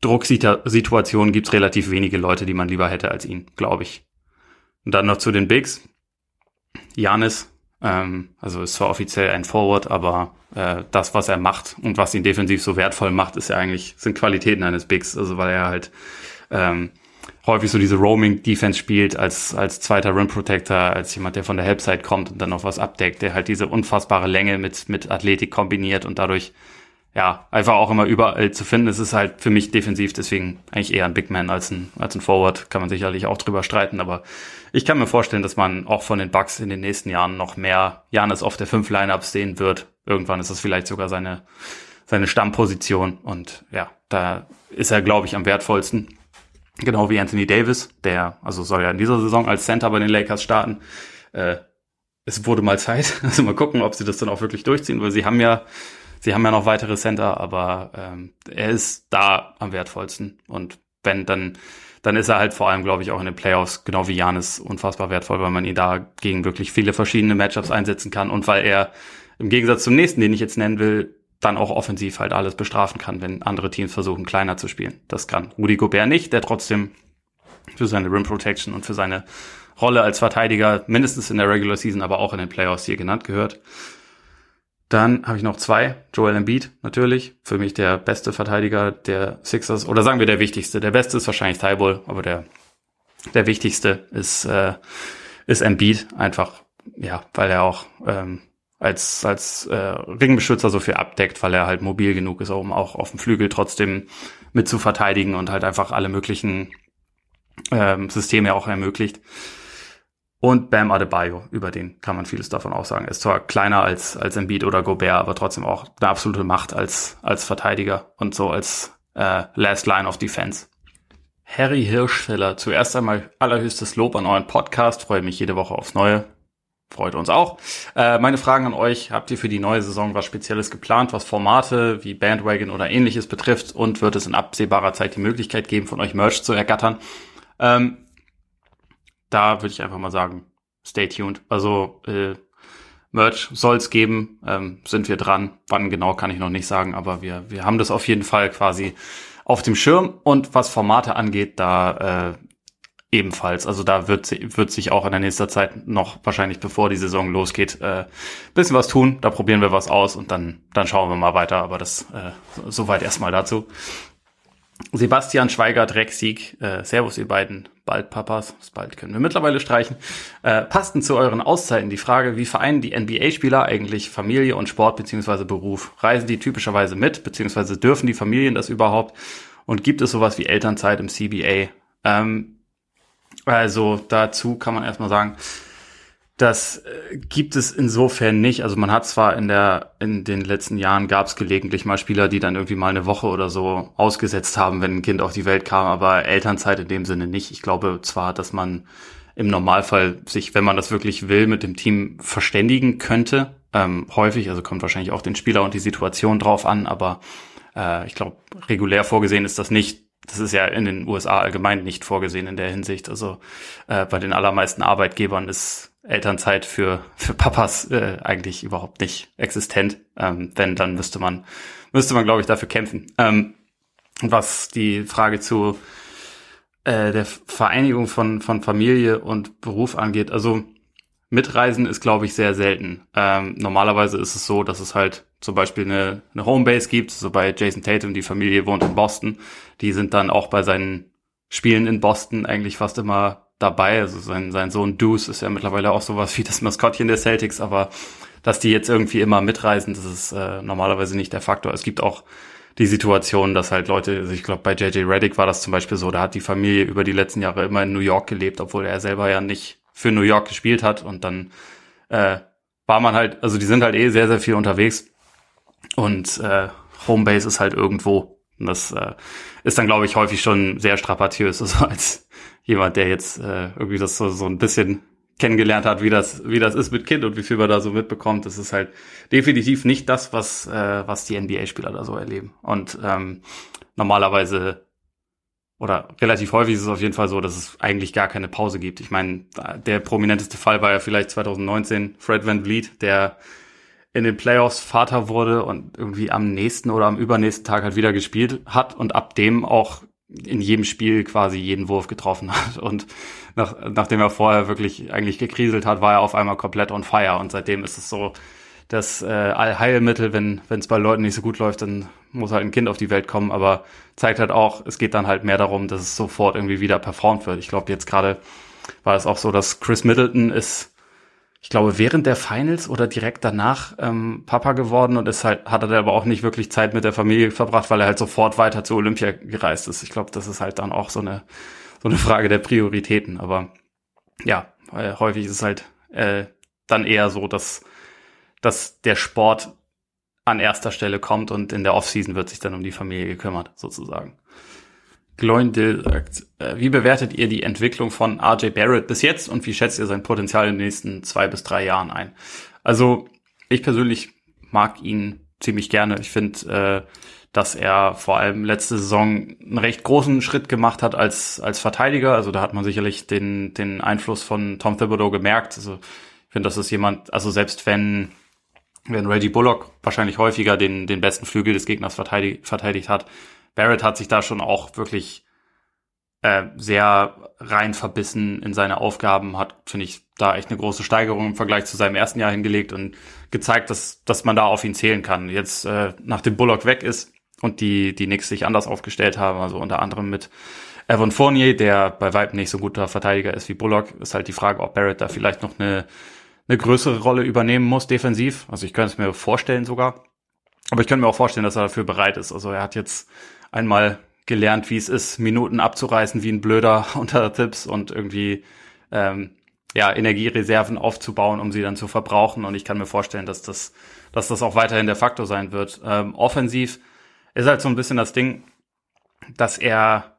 Drucksituationen gibt es relativ wenige Leute, die man lieber hätte als ihn, glaube ich. Und dann noch zu den Bigs. Janis, ähm, also ist zwar offiziell ein Forward, aber äh, das, was er macht und was ihn defensiv so wertvoll macht, ist ja eigentlich, sind Qualitäten eines Bigs. Also weil er halt ähm, häufig so diese Roaming-Defense spielt als, als zweiter Rim Protector, als jemand, der von der Helpside kommt und dann noch was abdeckt, der halt diese unfassbare Länge mit, mit Athletik kombiniert und dadurch, ja, einfach auch immer überall zu finden. Es ist halt für mich defensiv, deswegen eigentlich eher ein Big Man als ein, als ein Forward, kann man sicherlich auch drüber streiten, aber ich kann mir vorstellen, dass man auch von den Bucks in den nächsten Jahren noch mehr Janis auf der 5 Lineups sehen wird. Irgendwann ist das vielleicht sogar seine, seine Stammposition und ja, da ist er, glaube ich, am wertvollsten. Genau wie Anthony Davis, der also soll ja in dieser Saison als Center bei den Lakers starten. Äh, es wurde mal Zeit. Also mal gucken, ob sie das dann auch wirklich durchziehen, weil sie haben ja, sie haben ja noch weitere Center, aber ähm, er ist da am wertvollsten. Und wenn, dann, dann ist er halt vor allem, glaube ich, auch in den Playoffs, genau wie Janis, unfassbar wertvoll, weil man ihn da gegen wirklich viele verschiedene Matchups einsetzen kann und weil er im Gegensatz zum nächsten, den ich jetzt nennen will, dann auch offensiv halt alles bestrafen kann, wenn andere Teams versuchen, kleiner zu spielen. Das kann Rudy Gobert nicht, der trotzdem für seine Rim Protection und für seine Rolle als Verteidiger mindestens in der Regular Season, aber auch in den Playoffs hier genannt gehört. Dann habe ich noch zwei. Joel Embiid natürlich, für mich der beste Verteidiger der Sixers oder sagen wir der wichtigste. Der beste ist wahrscheinlich Thibault, aber der der wichtigste ist äh, ist Embiid einfach ja, weil er auch ähm, als, als äh, Ringbeschützer so viel abdeckt, weil er halt mobil genug ist, um auch auf dem Flügel trotzdem mit zu verteidigen und halt einfach alle möglichen ähm, Systeme auch ermöglicht. Und Bam Adebayo, über den kann man vieles davon auch sagen. Er ist zwar kleiner als, als Embiid oder Gobert, aber trotzdem auch eine absolute Macht als, als Verteidiger und so als äh, Last Line of Defense. Harry Hirschfeller, zuerst einmal allerhöchstes Lob an euren Podcast. Freue mich jede Woche aufs Neue freut uns auch. Äh, meine Fragen an euch, habt ihr für die neue Saison was Spezielles geplant, was Formate wie Bandwagon oder ähnliches betrifft und wird es in absehbarer Zeit die Möglichkeit geben, von euch Merch zu ergattern? Ähm, da würde ich einfach mal sagen, stay tuned. Also äh, Merch soll es geben, ähm, sind wir dran. Wann genau kann ich noch nicht sagen, aber wir, wir haben das auf jeden Fall quasi auf dem Schirm. Und was Formate angeht, da äh, ebenfalls. Also da wird, wird sich auch in der nächsten Zeit noch wahrscheinlich bevor die Saison losgeht, äh, bisschen was tun. Da probieren wir was aus und dann, dann schauen wir mal weiter. Aber das äh, soweit erstmal dazu. Sebastian Schweiger, Drecksieg, äh, Servus ihr beiden, bald Papas, das bald können wir mittlerweile streichen, äh, passten zu euren Auszeiten die Frage, wie vereinen die NBA-Spieler eigentlich Familie und Sport beziehungsweise Beruf? Reisen die typischerweise mit, beziehungsweise dürfen die Familien das überhaupt? Und gibt es sowas wie Elternzeit im CBA? Ähm, also dazu kann man erstmal sagen, das äh, gibt es insofern nicht. Also man hat zwar in der in den letzten Jahren gab es gelegentlich mal Spieler, die dann irgendwie mal eine Woche oder so ausgesetzt haben, wenn ein Kind auf die Welt kam, aber Elternzeit in dem Sinne nicht. Ich glaube zwar, dass man im Normalfall sich, wenn man das wirklich will, mit dem Team verständigen könnte. Ähm, häufig, also kommt wahrscheinlich auch den Spieler und die Situation drauf an, aber äh, ich glaube, regulär vorgesehen ist das nicht das ist ja in den USA allgemein nicht vorgesehen in der Hinsicht. Also äh, bei den allermeisten Arbeitgebern ist Elternzeit für, für Papas äh, eigentlich überhaupt nicht existent. Ähm, wenn, dann müsste man, müsste man, glaube ich, dafür kämpfen. Ähm, was die Frage zu äh, der Vereinigung von, von Familie und Beruf angeht, also Mitreisen ist, glaube ich, sehr selten. Ähm, normalerweise ist es so, dass es halt zum Beispiel eine, eine Homebase gibt, so bei Jason Tatum, die Familie wohnt in Boston. Die sind dann auch bei seinen Spielen in Boston eigentlich fast immer dabei. Also sein, sein Sohn Deuce ist ja mittlerweile auch sowas wie das Maskottchen der Celtics, aber dass die jetzt irgendwie immer mitreisen, das ist äh, normalerweise nicht der Faktor. Es gibt auch die Situation, dass halt Leute, also ich glaube bei JJ Reddick war das zum Beispiel so, da hat die Familie über die letzten Jahre immer in New York gelebt, obwohl er selber ja nicht für New York gespielt hat und dann äh, war man halt, also die sind halt eh sehr, sehr viel unterwegs Und äh, Homebase ist halt irgendwo. Und das äh, ist dann, glaube ich, häufig schon sehr strapaziös, also als jemand, der jetzt äh, irgendwie das so, so ein bisschen kennengelernt hat, wie das, wie das ist mit Kind und wie viel man da so mitbekommt. Das ist halt definitiv nicht das, was, äh, was die NBA-Spieler da so erleben. Und ähm, normalerweise oder relativ häufig ist es auf jeden Fall so, dass es eigentlich gar keine Pause gibt. Ich meine, der prominenteste Fall war ja vielleicht 2019 Fred Van Vliet, der in den Playoffs Vater wurde und irgendwie am nächsten oder am übernächsten Tag halt wieder gespielt hat und ab dem auch in jedem Spiel quasi jeden Wurf getroffen hat. Und nach, nachdem er vorher wirklich eigentlich gekriselt hat, war er auf einmal komplett on fire. Und seitdem ist es so das äh, Allheilmittel, wenn es bei Leuten nicht so gut läuft, dann muss halt ein Kind auf die Welt kommen. Aber zeigt halt auch, es geht dann halt mehr darum, dass es sofort irgendwie wieder performt wird. Ich glaube, jetzt gerade war es auch so, dass Chris Middleton ist ich glaube, während der Finals oder direkt danach ähm, Papa geworden und ist halt, hat er aber auch nicht wirklich Zeit mit der Familie verbracht, weil er halt sofort weiter zu Olympia gereist ist. Ich glaube, das ist halt dann auch so eine, so eine Frage der Prioritäten. Aber ja, weil häufig ist es halt äh, dann eher so, dass, dass der Sport an erster Stelle kommt und in der Offseason wird sich dann um die Familie gekümmert, sozusagen. Gloindil sagt, äh, wie bewertet ihr die Entwicklung von RJ Barrett bis jetzt und wie schätzt ihr sein Potenzial in den nächsten zwei bis drei Jahren ein? Also ich persönlich mag ihn ziemlich gerne. Ich finde, äh, dass er vor allem letzte Saison einen recht großen Schritt gemacht hat als, als Verteidiger. Also da hat man sicherlich den, den Einfluss von Tom Thibodeau gemerkt. Also ich finde, das ist jemand, also selbst wenn, wenn Reggie Bullock wahrscheinlich häufiger den, den besten Flügel des Gegners verteidigt, verteidigt hat, Barrett hat sich da schon auch wirklich äh, sehr rein verbissen in seine Aufgaben, hat, finde ich, da echt eine große Steigerung im Vergleich zu seinem ersten Jahr hingelegt und gezeigt, dass, dass man da auf ihn zählen kann. Jetzt, äh, nachdem Bullock weg ist und die, die Knicks sich anders aufgestellt haben, also unter anderem mit Evan Fournier, der bei Weitem nicht so guter Verteidiger ist wie Bullock, ist halt die Frage, ob Barrett da vielleicht noch eine, eine größere Rolle übernehmen muss defensiv. Also ich könnte es mir vorstellen sogar. Aber ich könnte mir auch vorstellen, dass er dafür bereit ist. Also er hat jetzt einmal gelernt, wie es ist, Minuten abzureißen wie ein Blöder unter Tipps und irgendwie ähm, ja, Energiereserven aufzubauen, um sie dann zu verbrauchen. Und ich kann mir vorstellen, dass das, dass das auch weiterhin der Faktor sein wird. Ähm, offensiv ist halt so ein bisschen das Ding, dass er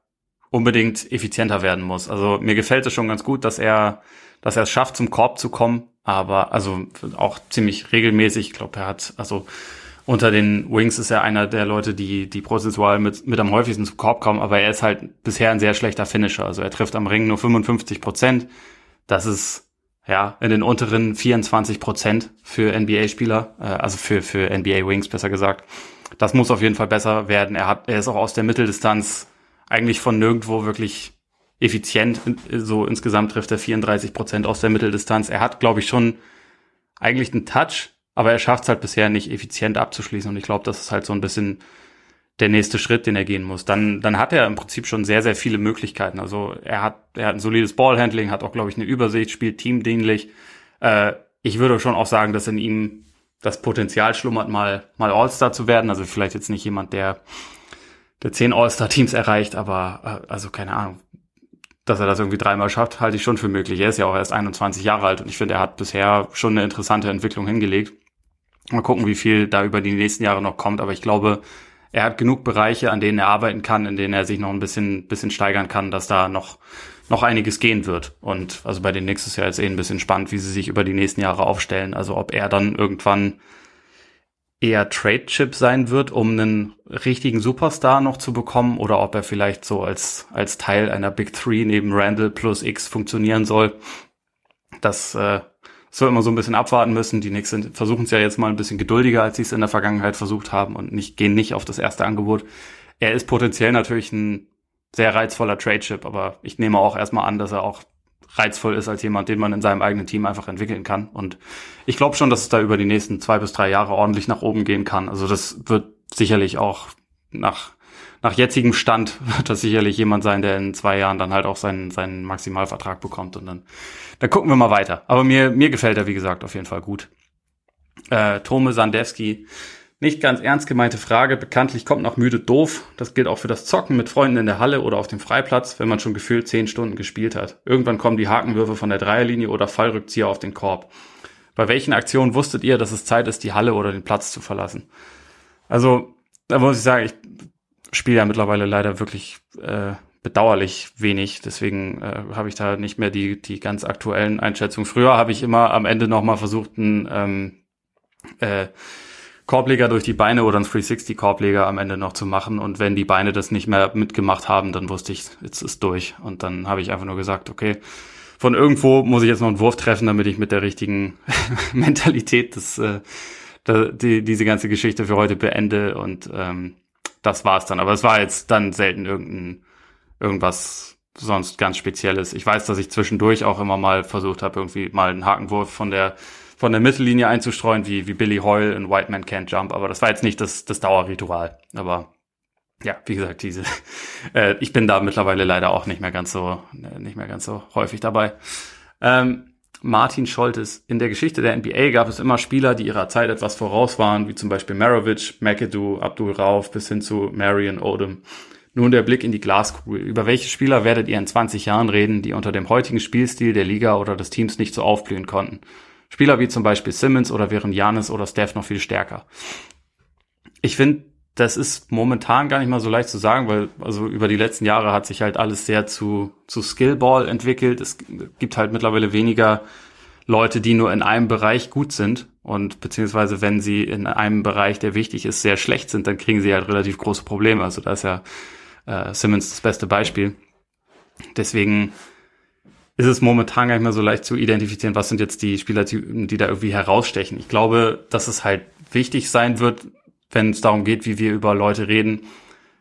unbedingt effizienter werden muss. Also mir gefällt es schon ganz gut, dass er, dass er es schafft, zum Korb zu kommen, aber also auch ziemlich regelmäßig. Ich glaube, er hat also unter den Wings ist er einer der Leute, die, die prozentual mit, mit am häufigsten zum Korb kommen, aber er ist halt bisher ein sehr schlechter Finisher. Also er trifft am Ring nur 55 Prozent. Das ist, ja, in den unteren 24 Prozent für NBA-Spieler, äh, also für, für NBA-Wings besser gesagt. Das muss auf jeden Fall besser werden. Er hat, er ist auch aus der Mitteldistanz eigentlich von nirgendwo wirklich effizient. So insgesamt trifft er 34 Prozent aus der Mitteldistanz. Er hat, glaube ich, schon eigentlich einen Touch, aber er schafft es halt bisher nicht effizient abzuschließen und ich glaube, das ist halt so ein bisschen der nächste Schritt, den er gehen muss. Dann, dann hat er im Prinzip schon sehr, sehr viele Möglichkeiten. Also er hat, er hat ein solides Ballhandling, hat auch, glaube ich, eine Übersicht, spielt teamdienlich. Äh, ich würde schon auch sagen, dass in ihm das Potenzial schlummert, mal, mal All-Star zu werden. Also vielleicht jetzt nicht jemand, der, der zehn All-Star-Teams erreicht, aber äh, also keine Ahnung, dass er das irgendwie dreimal schafft, halte ich schon für möglich. Er ist ja auch erst 21 Jahre alt und ich finde, er hat bisher schon eine interessante Entwicklung hingelegt. Mal gucken, wie viel da über die nächsten Jahre noch kommt. Aber ich glaube, er hat genug Bereiche, an denen er arbeiten kann, in denen er sich noch ein bisschen, bisschen steigern kann, dass da noch, noch einiges gehen wird. Und also bei den Knicks ist ja jetzt eh ein bisschen spannend, wie sie sich über die nächsten Jahre aufstellen. Also ob er dann irgendwann eher Trade-Chip sein wird, um einen richtigen Superstar noch zu bekommen, oder ob er vielleicht so als, als Teil einer Big Three neben Randall plus X funktionieren soll. Das äh, soll immer so ein bisschen abwarten müssen. Die Knicks versuchen es ja jetzt mal ein bisschen geduldiger, als sie es in der Vergangenheit versucht haben und nicht, gehen nicht auf das erste Angebot. Er ist potenziell natürlich ein sehr reizvoller Trade-Chip, aber ich nehme auch erstmal an, dass er auch reizvoll ist als jemand, den man in seinem eigenen Team einfach entwickeln kann. Und ich glaube schon, dass es da über die nächsten zwei bis drei Jahre ordentlich nach oben gehen kann. Also das wird sicherlich auch nach nach jetzigem Stand wird das sicherlich jemand sein, der in zwei Jahren dann halt auch seinen, seinen Maximalvertrag bekommt und dann, dann gucken wir mal weiter. Aber mir, mir gefällt er, wie gesagt, auf jeden Fall gut. Äh, Tome Sandewski, nicht ganz ernst gemeinte Frage. Bekanntlich kommt noch müde doof. Das gilt auch für das Zocken mit Freunden in der Halle oder auf dem Freiplatz, wenn man schon gefühlt zehn Stunden gespielt hat. Irgendwann kommen die Hakenwürfe von der Dreierlinie oder Fallrückzieher auf den Korb. Bei welchen Aktionen wusstet ihr, dass es Zeit ist, die Halle oder den Platz zu verlassen? Also, da muss ich sagen, ich spiele ja mittlerweile leider wirklich äh, bedauerlich wenig. Deswegen äh, habe ich da nicht mehr die, die ganz aktuellen Einschätzungen. Früher habe ich immer am Ende nochmal versucht, einen ähm, äh, Korbleger durch die Beine oder einen 360-Korbleger am Ende noch zu machen. Und wenn die Beine das nicht mehr mitgemacht haben, dann wusste ich, jetzt ist durch. Und dann habe ich einfach nur gesagt, okay, von irgendwo muss ich jetzt noch einen Wurf treffen, damit ich mit der richtigen Mentalität das, äh, die, diese ganze Geschichte für heute beende. Und ähm, das war's dann. Aber es war jetzt dann selten irgendein irgendwas sonst ganz Spezielles. Ich weiß, dass ich zwischendurch auch immer mal versucht habe, irgendwie mal einen Hakenwurf von der von der Mittellinie einzustreuen, wie, wie Billy Hoyle in White Man Can't Jump, aber das war jetzt nicht das, das Dauerritual. Aber ja, wie gesagt, diese, äh, ich bin da mittlerweile leider auch nicht mehr ganz so, nicht mehr ganz so häufig dabei. Ähm, Martin Scholtes. In der Geschichte der NBA gab es immer Spieler, die ihrer Zeit etwas voraus waren, wie zum Beispiel Marovic, McAdoo, Abdul Rauf bis hin zu Marion Odom. Nun der Blick in die Glaskugel. Über welche Spieler werdet ihr in 20 Jahren reden, die unter dem heutigen Spielstil der Liga oder des Teams nicht so aufblühen konnten? Spieler wie zum Beispiel Simmons oder wären Janis oder Steph noch viel stärker. Ich finde, das ist momentan gar nicht mal so leicht zu sagen, weil also über die letzten Jahre hat sich halt alles sehr zu, zu Skillball entwickelt. Es gibt halt mittlerweile weniger Leute, die nur in einem Bereich gut sind und beziehungsweise wenn sie in einem Bereich, der wichtig ist, sehr schlecht sind, dann kriegen sie halt relativ große Probleme. Also da ist ja äh, Simmons das beste Beispiel. Deswegen ist es momentan gar nicht mehr so leicht zu identifizieren, was sind jetzt die Spielertypen, die da irgendwie herausstechen. Ich glaube, dass es halt wichtig sein wird, wenn es darum geht, wie wir über Leute reden,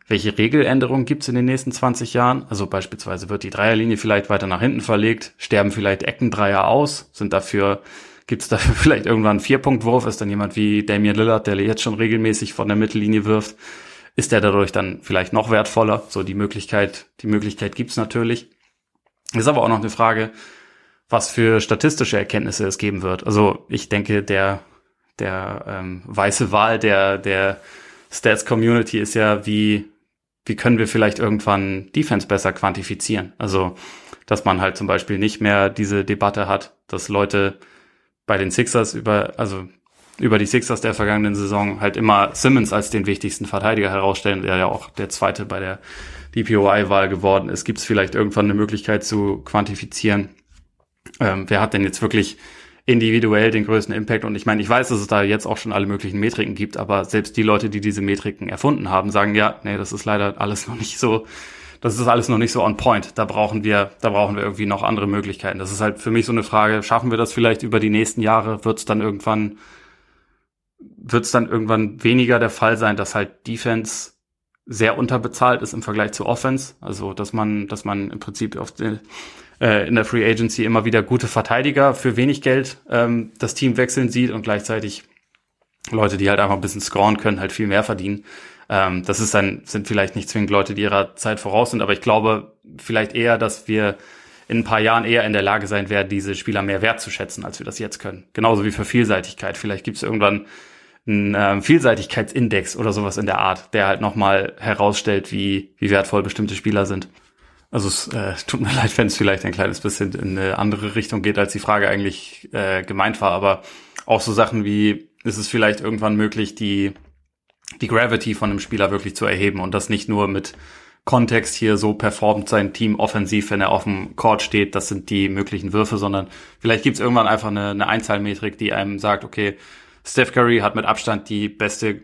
welche Regeländerungen gibt es in den nächsten 20 Jahren? Also beispielsweise wird die Dreierlinie vielleicht weiter nach hinten verlegt, sterben vielleicht Eckendreier aus, sind dafür, gibt es dafür vielleicht irgendwann einen Vierpunktwurf, ist dann jemand wie Damian Lillard, der jetzt schon regelmäßig von der Mittellinie wirft, ist der dadurch dann vielleicht noch wertvoller? So die Möglichkeit, die Möglichkeit gibt's natürlich. Ist aber auch noch eine Frage, was für statistische Erkenntnisse es geben wird. Also ich denke, der, der ähm, weiße Wahl der, der Stats-Community ist ja, wie, wie können wir vielleicht irgendwann Defense besser quantifizieren? Also, dass man halt zum Beispiel nicht mehr diese Debatte hat, dass Leute bei den Sixers über, also über die Sixers der vergangenen Saison halt immer Simmons als den wichtigsten Verteidiger herausstellen, der ja auch der zweite bei der DPOI-Wahl geworden ist, gibt es vielleicht irgendwann eine Möglichkeit zu quantifizieren, ähm, wer hat denn jetzt wirklich individuell den größten Impact. Und ich meine, ich weiß, dass es da jetzt auch schon alle möglichen Metriken gibt, aber selbst die Leute, die diese Metriken erfunden haben, sagen, ja, nee, das ist leider alles noch nicht so, das ist alles noch nicht so on point. Da brauchen wir, da brauchen wir irgendwie noch andere Möglichkeiten. Das ist halt für mich so eine Frage, schaffen wir das vielleicht über die nächsten Jahre? Wird es dann irgendwann, wird es dann irgendwann weniger der Fall sein, dass halt Defense sehr unterbezahlt ist im Vergleich zu Offense. Also, dass man, dass man im Prinzip auf den, äh, in der Free Agency immer wieder gute Verteidiger für wenig Geld ähm, das Team wechseln sieht und gleichzeitig Leute, die halt einfach ein bisschen scoren können, halt viel mehr verdienen. Ähm, das ist dann, sind vielleicht nicht zwingend Leute, die ihrer Zeit voraus sind, aber ich glaube vielleicht eher, dass wir in ein paar Jahren eher in der Lage sein werden, diese Spieler mehr wertzuschätzen, als wir das jetzt können. Genauso wie für Vielseitigkeit. Vielleicht gibt es irgendwann ein ähm, Vielseitigkeitsindex oder sowas in der Art, der halt nochmal herausstellt, wie, wie wertvoll bestimmte Spieler sind. Also es äh, tut mir leid, wenn es vielleicht ein kleines bisschen in eine andere Richtung geht, als die Frage eigentlich äh, gemeint war, aber auch so Sachen wie, ist es vielleicht irgendwann möglich, die, die Gravity von einem Spieler wirklich zu erheben und das nicht nur mit Kontext hier so performt sein Team offensiv, wenn er auf dem Court steht, das sind die möglichen Würfe, sondern vielleicht gibt es irgendwann einfach eine, eine Einzahlmetrik, die einem sagt, okay, Steph Curry hat mit Abstand die beste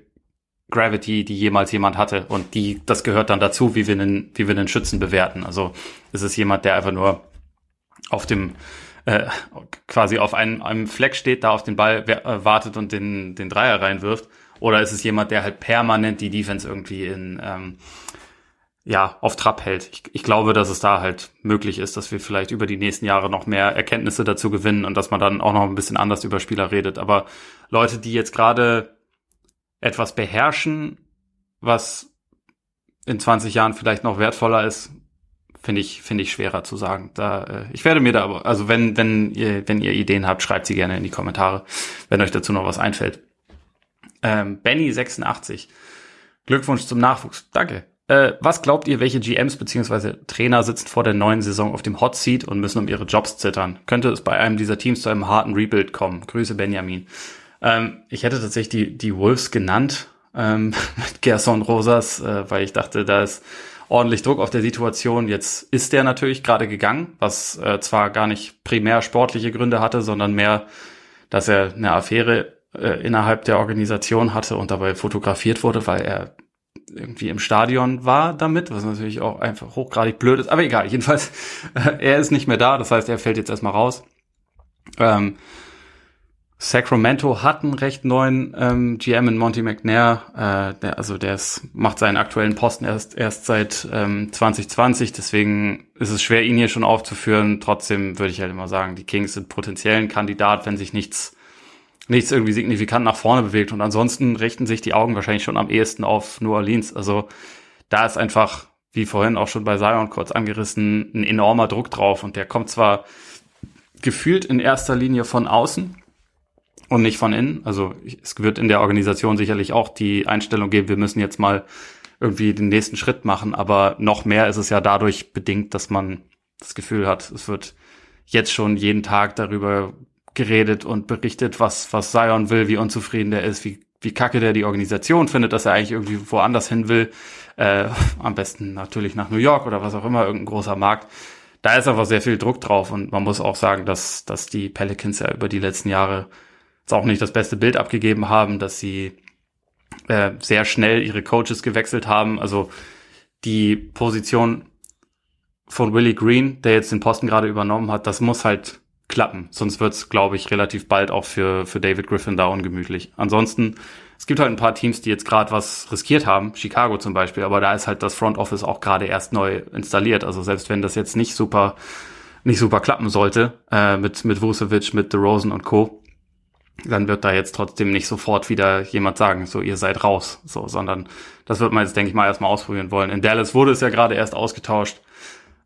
Gravity, die jemals jemand hatte. Und die, das gehört dann dazu, wie wir einen, wie wir einen Schützen bewerten. Also ist es jemand, der einfach nur auf dem äh, quasi auf einem, einem Fleck steht, da auf den Ball äh, wartet und den, den Dreier reinwirft. Oder ist es jemand, der halt permanent die Defense irgendwie in ähm, ja, auf Trab hält. Ich, ich glaube, dass es da halt möglich ist, dass wir vielleicht über die nächsten Jahre noch mehr Erkenntnisse dazu gewinnen und dass man dann auch noch ein bisschen anders über Spieler redet. Aber Leute, die jetzt gerade etwas beherrschen, was in 20 Jahren vielleicht noch wertvoller ist, finde ich, finde ich schwerer zu sagen. Da, äh, ich werde mir da aber, also wenn, wenn ihr, wenn ihr Ideen habt, schreibt sie gerne in die Kommentare, wenn euch dazu noch was einfällt. Ähm, Benny86. Glückwunsch zum Nachwuchs. Danke. Äh, was glaubt ihr, welche GMs bzw. Trainer sitzen vor der neuen Saison auf dem Hot Seat und müssen um ihre Jobs zittern? Könnte es bei einem dieser Teams zu einem harten Rebuild kommen? Grüße Benjamin. Ähm, ich hätte tatsächlich die, die Wolves genannt, ähm, mit Gerson Rosas, äh, weil ich dachte, da ist ordentlich Druck auf der Situation. Jetzt ist der natürlich gerade gegangen, was äh, zwar gar nicht primär sportliche Gründe hatte, sondern mehr, dass er eine Affäre äh, innerhalb der Organisation hatte und dabei fotografiert wurde, weil er irgendwie im Stadion war damit, was natürlich auch einfach hochgradig blöd ist. Aber egal, jedenfalls, äh, er ist nicht mehr da, das heißt, er fällt jetzt erstmal raus. Ähm, Sacramento hat einen recht neuen ähm, GM in Monty McNair, äh, der, also der ist, macht seinen aktuellen Posten erst erst seit ähm, 2020, deswegen ist es schwer, ihn hier schon aufzuführen. Trotzdem würde ich halt immer sagen, die Kings sind potenziellen Kandidat, wenn sich nichts nichts irgendwie signifikant nach vorne bewegt. Und ansonsten richten sich die Augen wahrscheinlich schon am ehesten auf New Orleans. Also da ist einfach, wie vorhin auch schon bei Zion kurz angerissen, ein enormer Druck drauf. Und der kommt zwar gefühlt in erster Linie von außen und nicht von innen. Also es wird in der Organisation sicherlich auch die Einstellung geben, wir müssen jetzt mal irgendwie den nächsten Schritt machen. Aber noch mehr ist es ja dadurch bedingt, dass man das Gefühl hat, es wird jetzt schon jeden Tag darüber geredet und berichtet, was, was Zion will, wie unzufrieden der ist, wie, wie kacke der die Organisation findet, dass er eigentlich irgendwie woanders hin will. Äh, am besten natürlich nach New York oder was auch immer, irgendein großer Markt. Da ist einfach sehr viel Druck drauf und man muss auch sagen, dass, dass die Pelicans ja über die letzten Jahre jetzt auch nicht das beste Bild abgegeben haben, dass sie äh, sehr schnell ihre Coaches gewechselt haben. Also die Position von Willie Green, der jetzt den Posten gerade übernommen hat, das muss halt klappen. Sonst wird's, glaube ich, relativ bald auch für, für David Griffin da ungemütlich. Ansonsten, es gibt halt ein paar Teams, die jetzt gerade was riskiert haben, Chicago zum Beispiel, aber da ist halt das Front Office auch gerade erst neu installiert. Also selbst wenn das jetzt nicht super, nicht super klappen sollte, äh, mit, mit Vucevic, mit DeRozan und Co., dann wird da jetzt trotzdem nicht sofort wieder jemand sagen, so ihr seid raus, so, sondern das wird man jetzt, denke ich mal, erstmal ausprobieren wollen. In Dallas wurde es ja gerade erst ausgetauscht.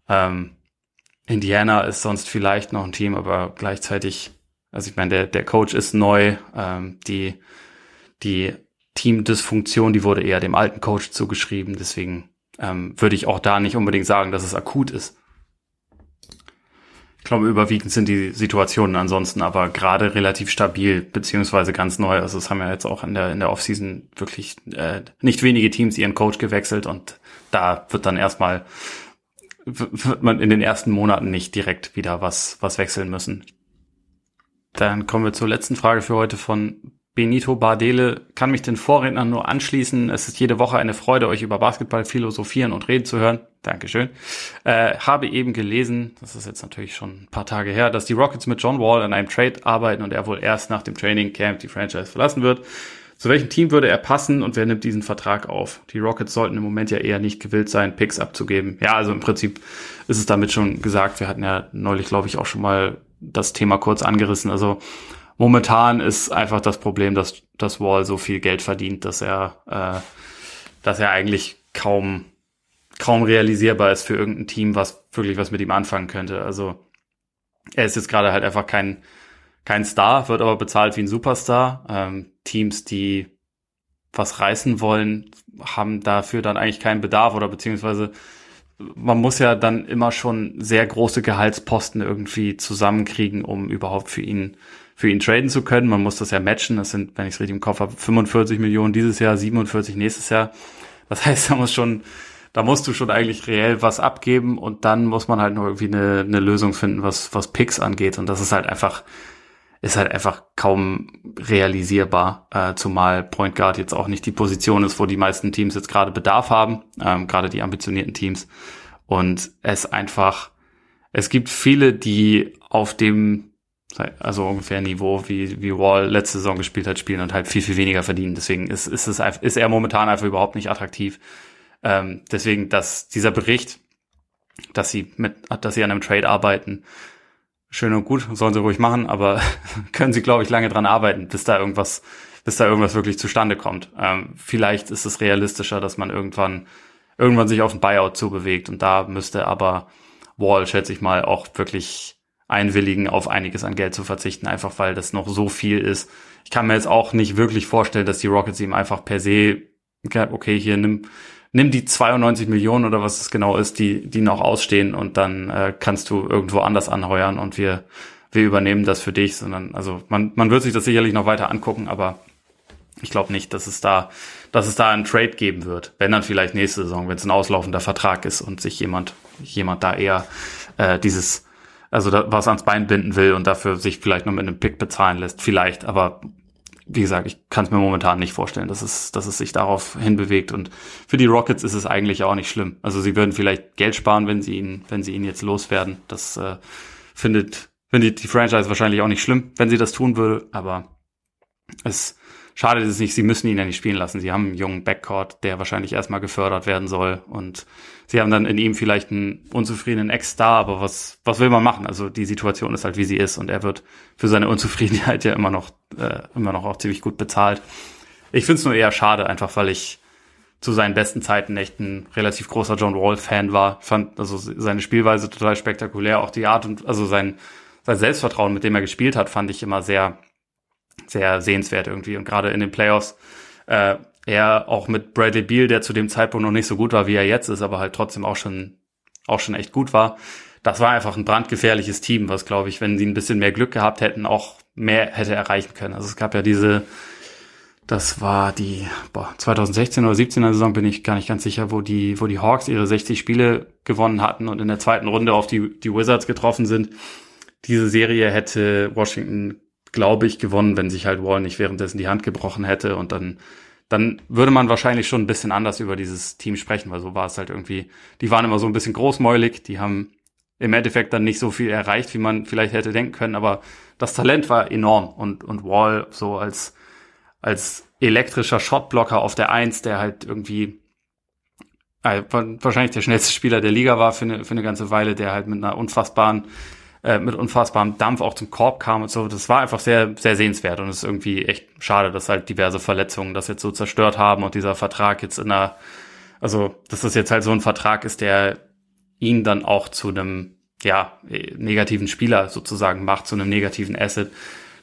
Ähm, Indiana ist sonst vielleicht noch ein Team, aber gleichzeitig, also ich meine, der, der Coach ist neu, ähm, die, die Teamdysfunktion, die wurde eher dem alten Coach zugeschrieben, deswegen ähm, würde ich auch da nicht unbedingt sagen, dass es akut ist. Ich glaube, überwiegend sind die Situationen ansonsten aber gerade relativ stabil, beziehungsweise ganz neu. Also es haben ja jetzt auch in der, in der Offseason wirklich äh, nicht wenige Teams ihren Coach gewechselt und da wird dann erstmal wird man in den ersten Monaten nicht direkt wieder was, was wechseln müssen. Dann kommen wir zur letzten Frage für heute von Benito Bardele. Kann mich den Vorrednern nur anschließen. Es ist jede Woche eine Freude, euch über Basketball philosophieren und reden zu hören. Dankeschön. Äh, habe eben gelesen, das ist jetzt natürlich schon ein paar Tage her, dass die Rockets mit John Wall an einem Trade arbeiten und er wohl erst nach dem Training Camp die Franchise verlassen wird. Zu welchem Team würde er passen und wer nimmt diesen Vertrag auf? Die Rockets sollten im Moment ja eher nicht gewillt sein, Picks abzugeben. Ja, also im Prinzip ist es damit schon gesagt. Wir hatten ja neulich, glaube ich, auch schon mal das Thema kurz angerissen. Also momentan ist einfach das Problem, dass, dass Wall so viel Geld verdient, dass er, äh, dass er eigentlich kaum, kaum realisierbar ist für irgendein Team, was wirklich was mit ihm anfangen könnte. Also er ist jetzt gerade halt einfach kein, kein Star, wird aber bezahlt wie ein Superstar. Ähm, Teams, die was reißen wollen, haben dafür dann eigentlich keinen Bedarf oder beziehungsweise man muss ja dann immer schon sehr große Gehaltsposten irgendwie zusammenkriegen, um überhaupt für ihn für ihn traden zu können. Man muss das ja matchen. Das sind, wenn ich es richtig im Kopf habe, 45 Millionen dieses Jahr, 47 nächstes Jahr. Das heißt, da muss schon, da musst du schon eigentlich reell was abgeben und dann muss man halt noch irgendwie eine, eine Lösung finden, was was Picks angeht. Und das ist halt einfach ist halt einfach kaum realisierbar, äh, zumal Point Guard jetzt auch nicht die Position ist, wo die meisten Teams jetzt gerade Bedarf haben, ähm, gerade die ambitionierten Teams. Und es einfach, es gibt viele, die auf dem, also ungefähr Niveau, wie, wie Wall letzte Saison gespielt hat, spielen und halt viel, viel weniger verdienen. Deswegen ist, ist es, ist er momentan einfach überhaupt nicht attraktiv. Ähm, deswegen, dass dieser Bericht, dass sie mit, dass sie an einem Trade arbeiten, schön und gut, sollen sie ruhig machen, aber können sie, glaube ich, lange dran arbeiten, bis da irgendwas, bis da irgendwas wirklich zustande kommt. Ähm, vielleicht ist es realistischer, dass man irgendwann, irgendwann sich auf ein Buyout zubewegt und da müsste aber Wall, schätze ich mal, auch wirklich einwilligen, auf einiges an Geld zu verzichten, einfach weil das noch so viel ist. Ich kann mir jetzt auch nicht wirklich vorstellen, dass die Rockets ihm einfach per se, okay, hier nimm, nimm die 92 Millionen oder was es genau ist, die, die noch ausstehen und dann äh, kannst du irgendwo anders anheuern und wir, wir übernehmen das für dich, sondern also man, man wird sich das sicherlich noch weiter angucken, aber ich glaube nicht, dass es da, dass es da einen Trade geben wird. Wenn dann vielleicht nächste Saison, wenn es ein auslaufender Vertrag ist und sich jemand, jemand da eher äh, dieses, also da, was ans Bein binden will und dafür sich vielleicht noch mit einem Pick bezahlen lässt, vielleicht. Aber wie gesagt, ich kann es mir momentan nicht vorstellen, dass es, dass es sich darauf hinbewegt. Und für die Rockets ist es eigentlich auch nicht schlimm. Also sie würden vielleicht Geld sparen, wenn sie ihn, wenn sie ihn jetzt loswerden. Das äh, findet, findet die Franchise wahrscheinlich auch nicht schlimm, wenn sie das tun würde. Aber es schade ist es nicht, sie müssen ihn ja nicht spielen lassen. Sie haben einen jungen Backcourt, der wahrscheinlich erstmal gefördert werden soll. Und sie haben dann in ihm vielleicht einen unzufriedenen Ex-Star, aber was, was will man machen? Also die Situation ist halt, wie sie ist und er wird für seine Unzufriedenheit ja immer noch, äh, immer noch auch ziemlich gut bezahlt. Ich finde es nur eher schade, einfach weil ich zu seinen besten Zeiten echt ein relativ großer John Wall-Fan war. Fand also seine Spielweise total spektakulär, auch die Art und also sein, sein Selbstvertrauen, mit dem er gespielt hat, fand ich immer sehr, sehr sehenswert irgendwie. Und gerade in den Playoffs, äh, er auch mit Bradley Beal, der zu dem Zeitpunkt noch nicht so gut war, wie er jetzt ist, aber halt trotzdem auch schon, auch schon echt gut war. Das war einfach ein brandgefährliches Team, was, glaube ich, wenn sie ein bisschen mehr Glück gehabt hätten, auch mehr hätte erreichen können. Also es gab ja diese, das war die boah, 2016 oder 17er Saison, bin ich gar nicht ganz sicher, wo die, wo die Hawks ihre 60 Spiele gewonnen hatten und in der zweiten Runde auf die, die Wizards getroffen sind. Diese Serie hätte Washington glaube ich, gewonnen, wenn sich halt Wall nicht währenddessen die Hand gebrochen hätte. Und dann dann würde man wahrscheinlich schon ein bisschen anders über dieses Team sprechen, weil so war es halt irgendwie, die waren immer so ein bisschen großmäulig, die haben im Endeffekt dann nicht so viel erreicht, wie man vielleicht hätte denken können, aber das Talent war enorm. Und, und Wall so als, als elektrischer Shotblocker auf der Eins, der halt irgendwie äh, wahrscheinlich der schnellste Spieler der Liga war für eine, für eine ganze Weile, der halt mit einer unfassbaren äh, mit unfassbarem Dampf auch zum Korb kam und so. Das war einfach sehr, sehr sehenswert und es ist irgendwie echt schade, dass halt diverse Verletzungen das jetzt so zerstört haben und dieser Vertrag jetzt in einer, also, dass das jetzt halt so ein Vertrag ist, der ihn dann auch zu einem, ja, negativen Spieler sozusagen macht, zu einem negativen Asset.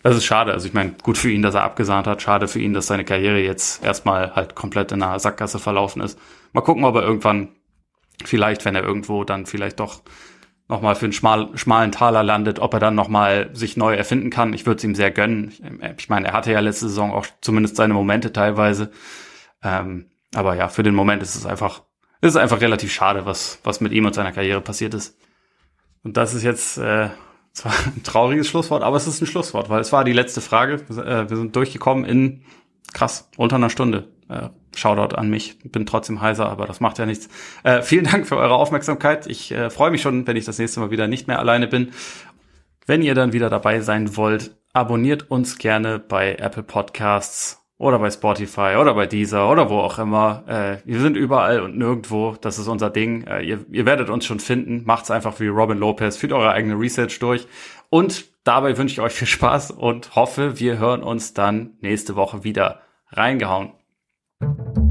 Das ist schade. Also ich meine, gut für ihn, dass er abgesahnt hat. Schade für ihn, dass seine Karriere jetzt erstmal halt komplett in einer Sackgasse verlaufen ist. Mal gucken, ob er irgendwann vielleicht, wenn er irgendwo dann vielleicht doch nochmal für einen schmal, schmalen Taler landet, ob er dann nochmal sich neu erfinden kann. Ich würde es ihm sehr gönnen. Ich meine, er hatte ja letzte Saison auch zumindest seine Momente teilweise. Ähm, aber ja, für den Moment ist es einfach, ist es einfach relativ schade, was, was mit ihm und seiner Karriere passiert ist. Und das ist jetzt äh, zwar ein trauriges Schlusswort, aber es ist ein Schlusswort, weil es war die letzte Frage. Wir äh, sind durchgekommen in krass, unter einer Stunde. Äh, Shoutout an mich. Bin trotzdem heiser, aber das macht ja nichts. Äh, vielen Dank für eure Aufmerksamkeit. Ich äh, freue mich schon, wenn ich das nächste Mal wieder nicht mehr alleine bin. Wenn ihr dann wieder dabei sein wollt, abonniert uns gerne bei Apple Podcasts oder bei Spotify oder bei Deezer oder wo auch immer. Äh, wir sind überall und nirgendwo. Das ist unser Ding. Äh, ihr, ihr werdet uns schon finden. Macht's einfach wie Robin Lopez. Führt eure eigene Research durch. Und dabei wünsche ich euch viel Spaß und hoffe, wir hören uns dann nächste Woche wieder. Reingehauen. Thank you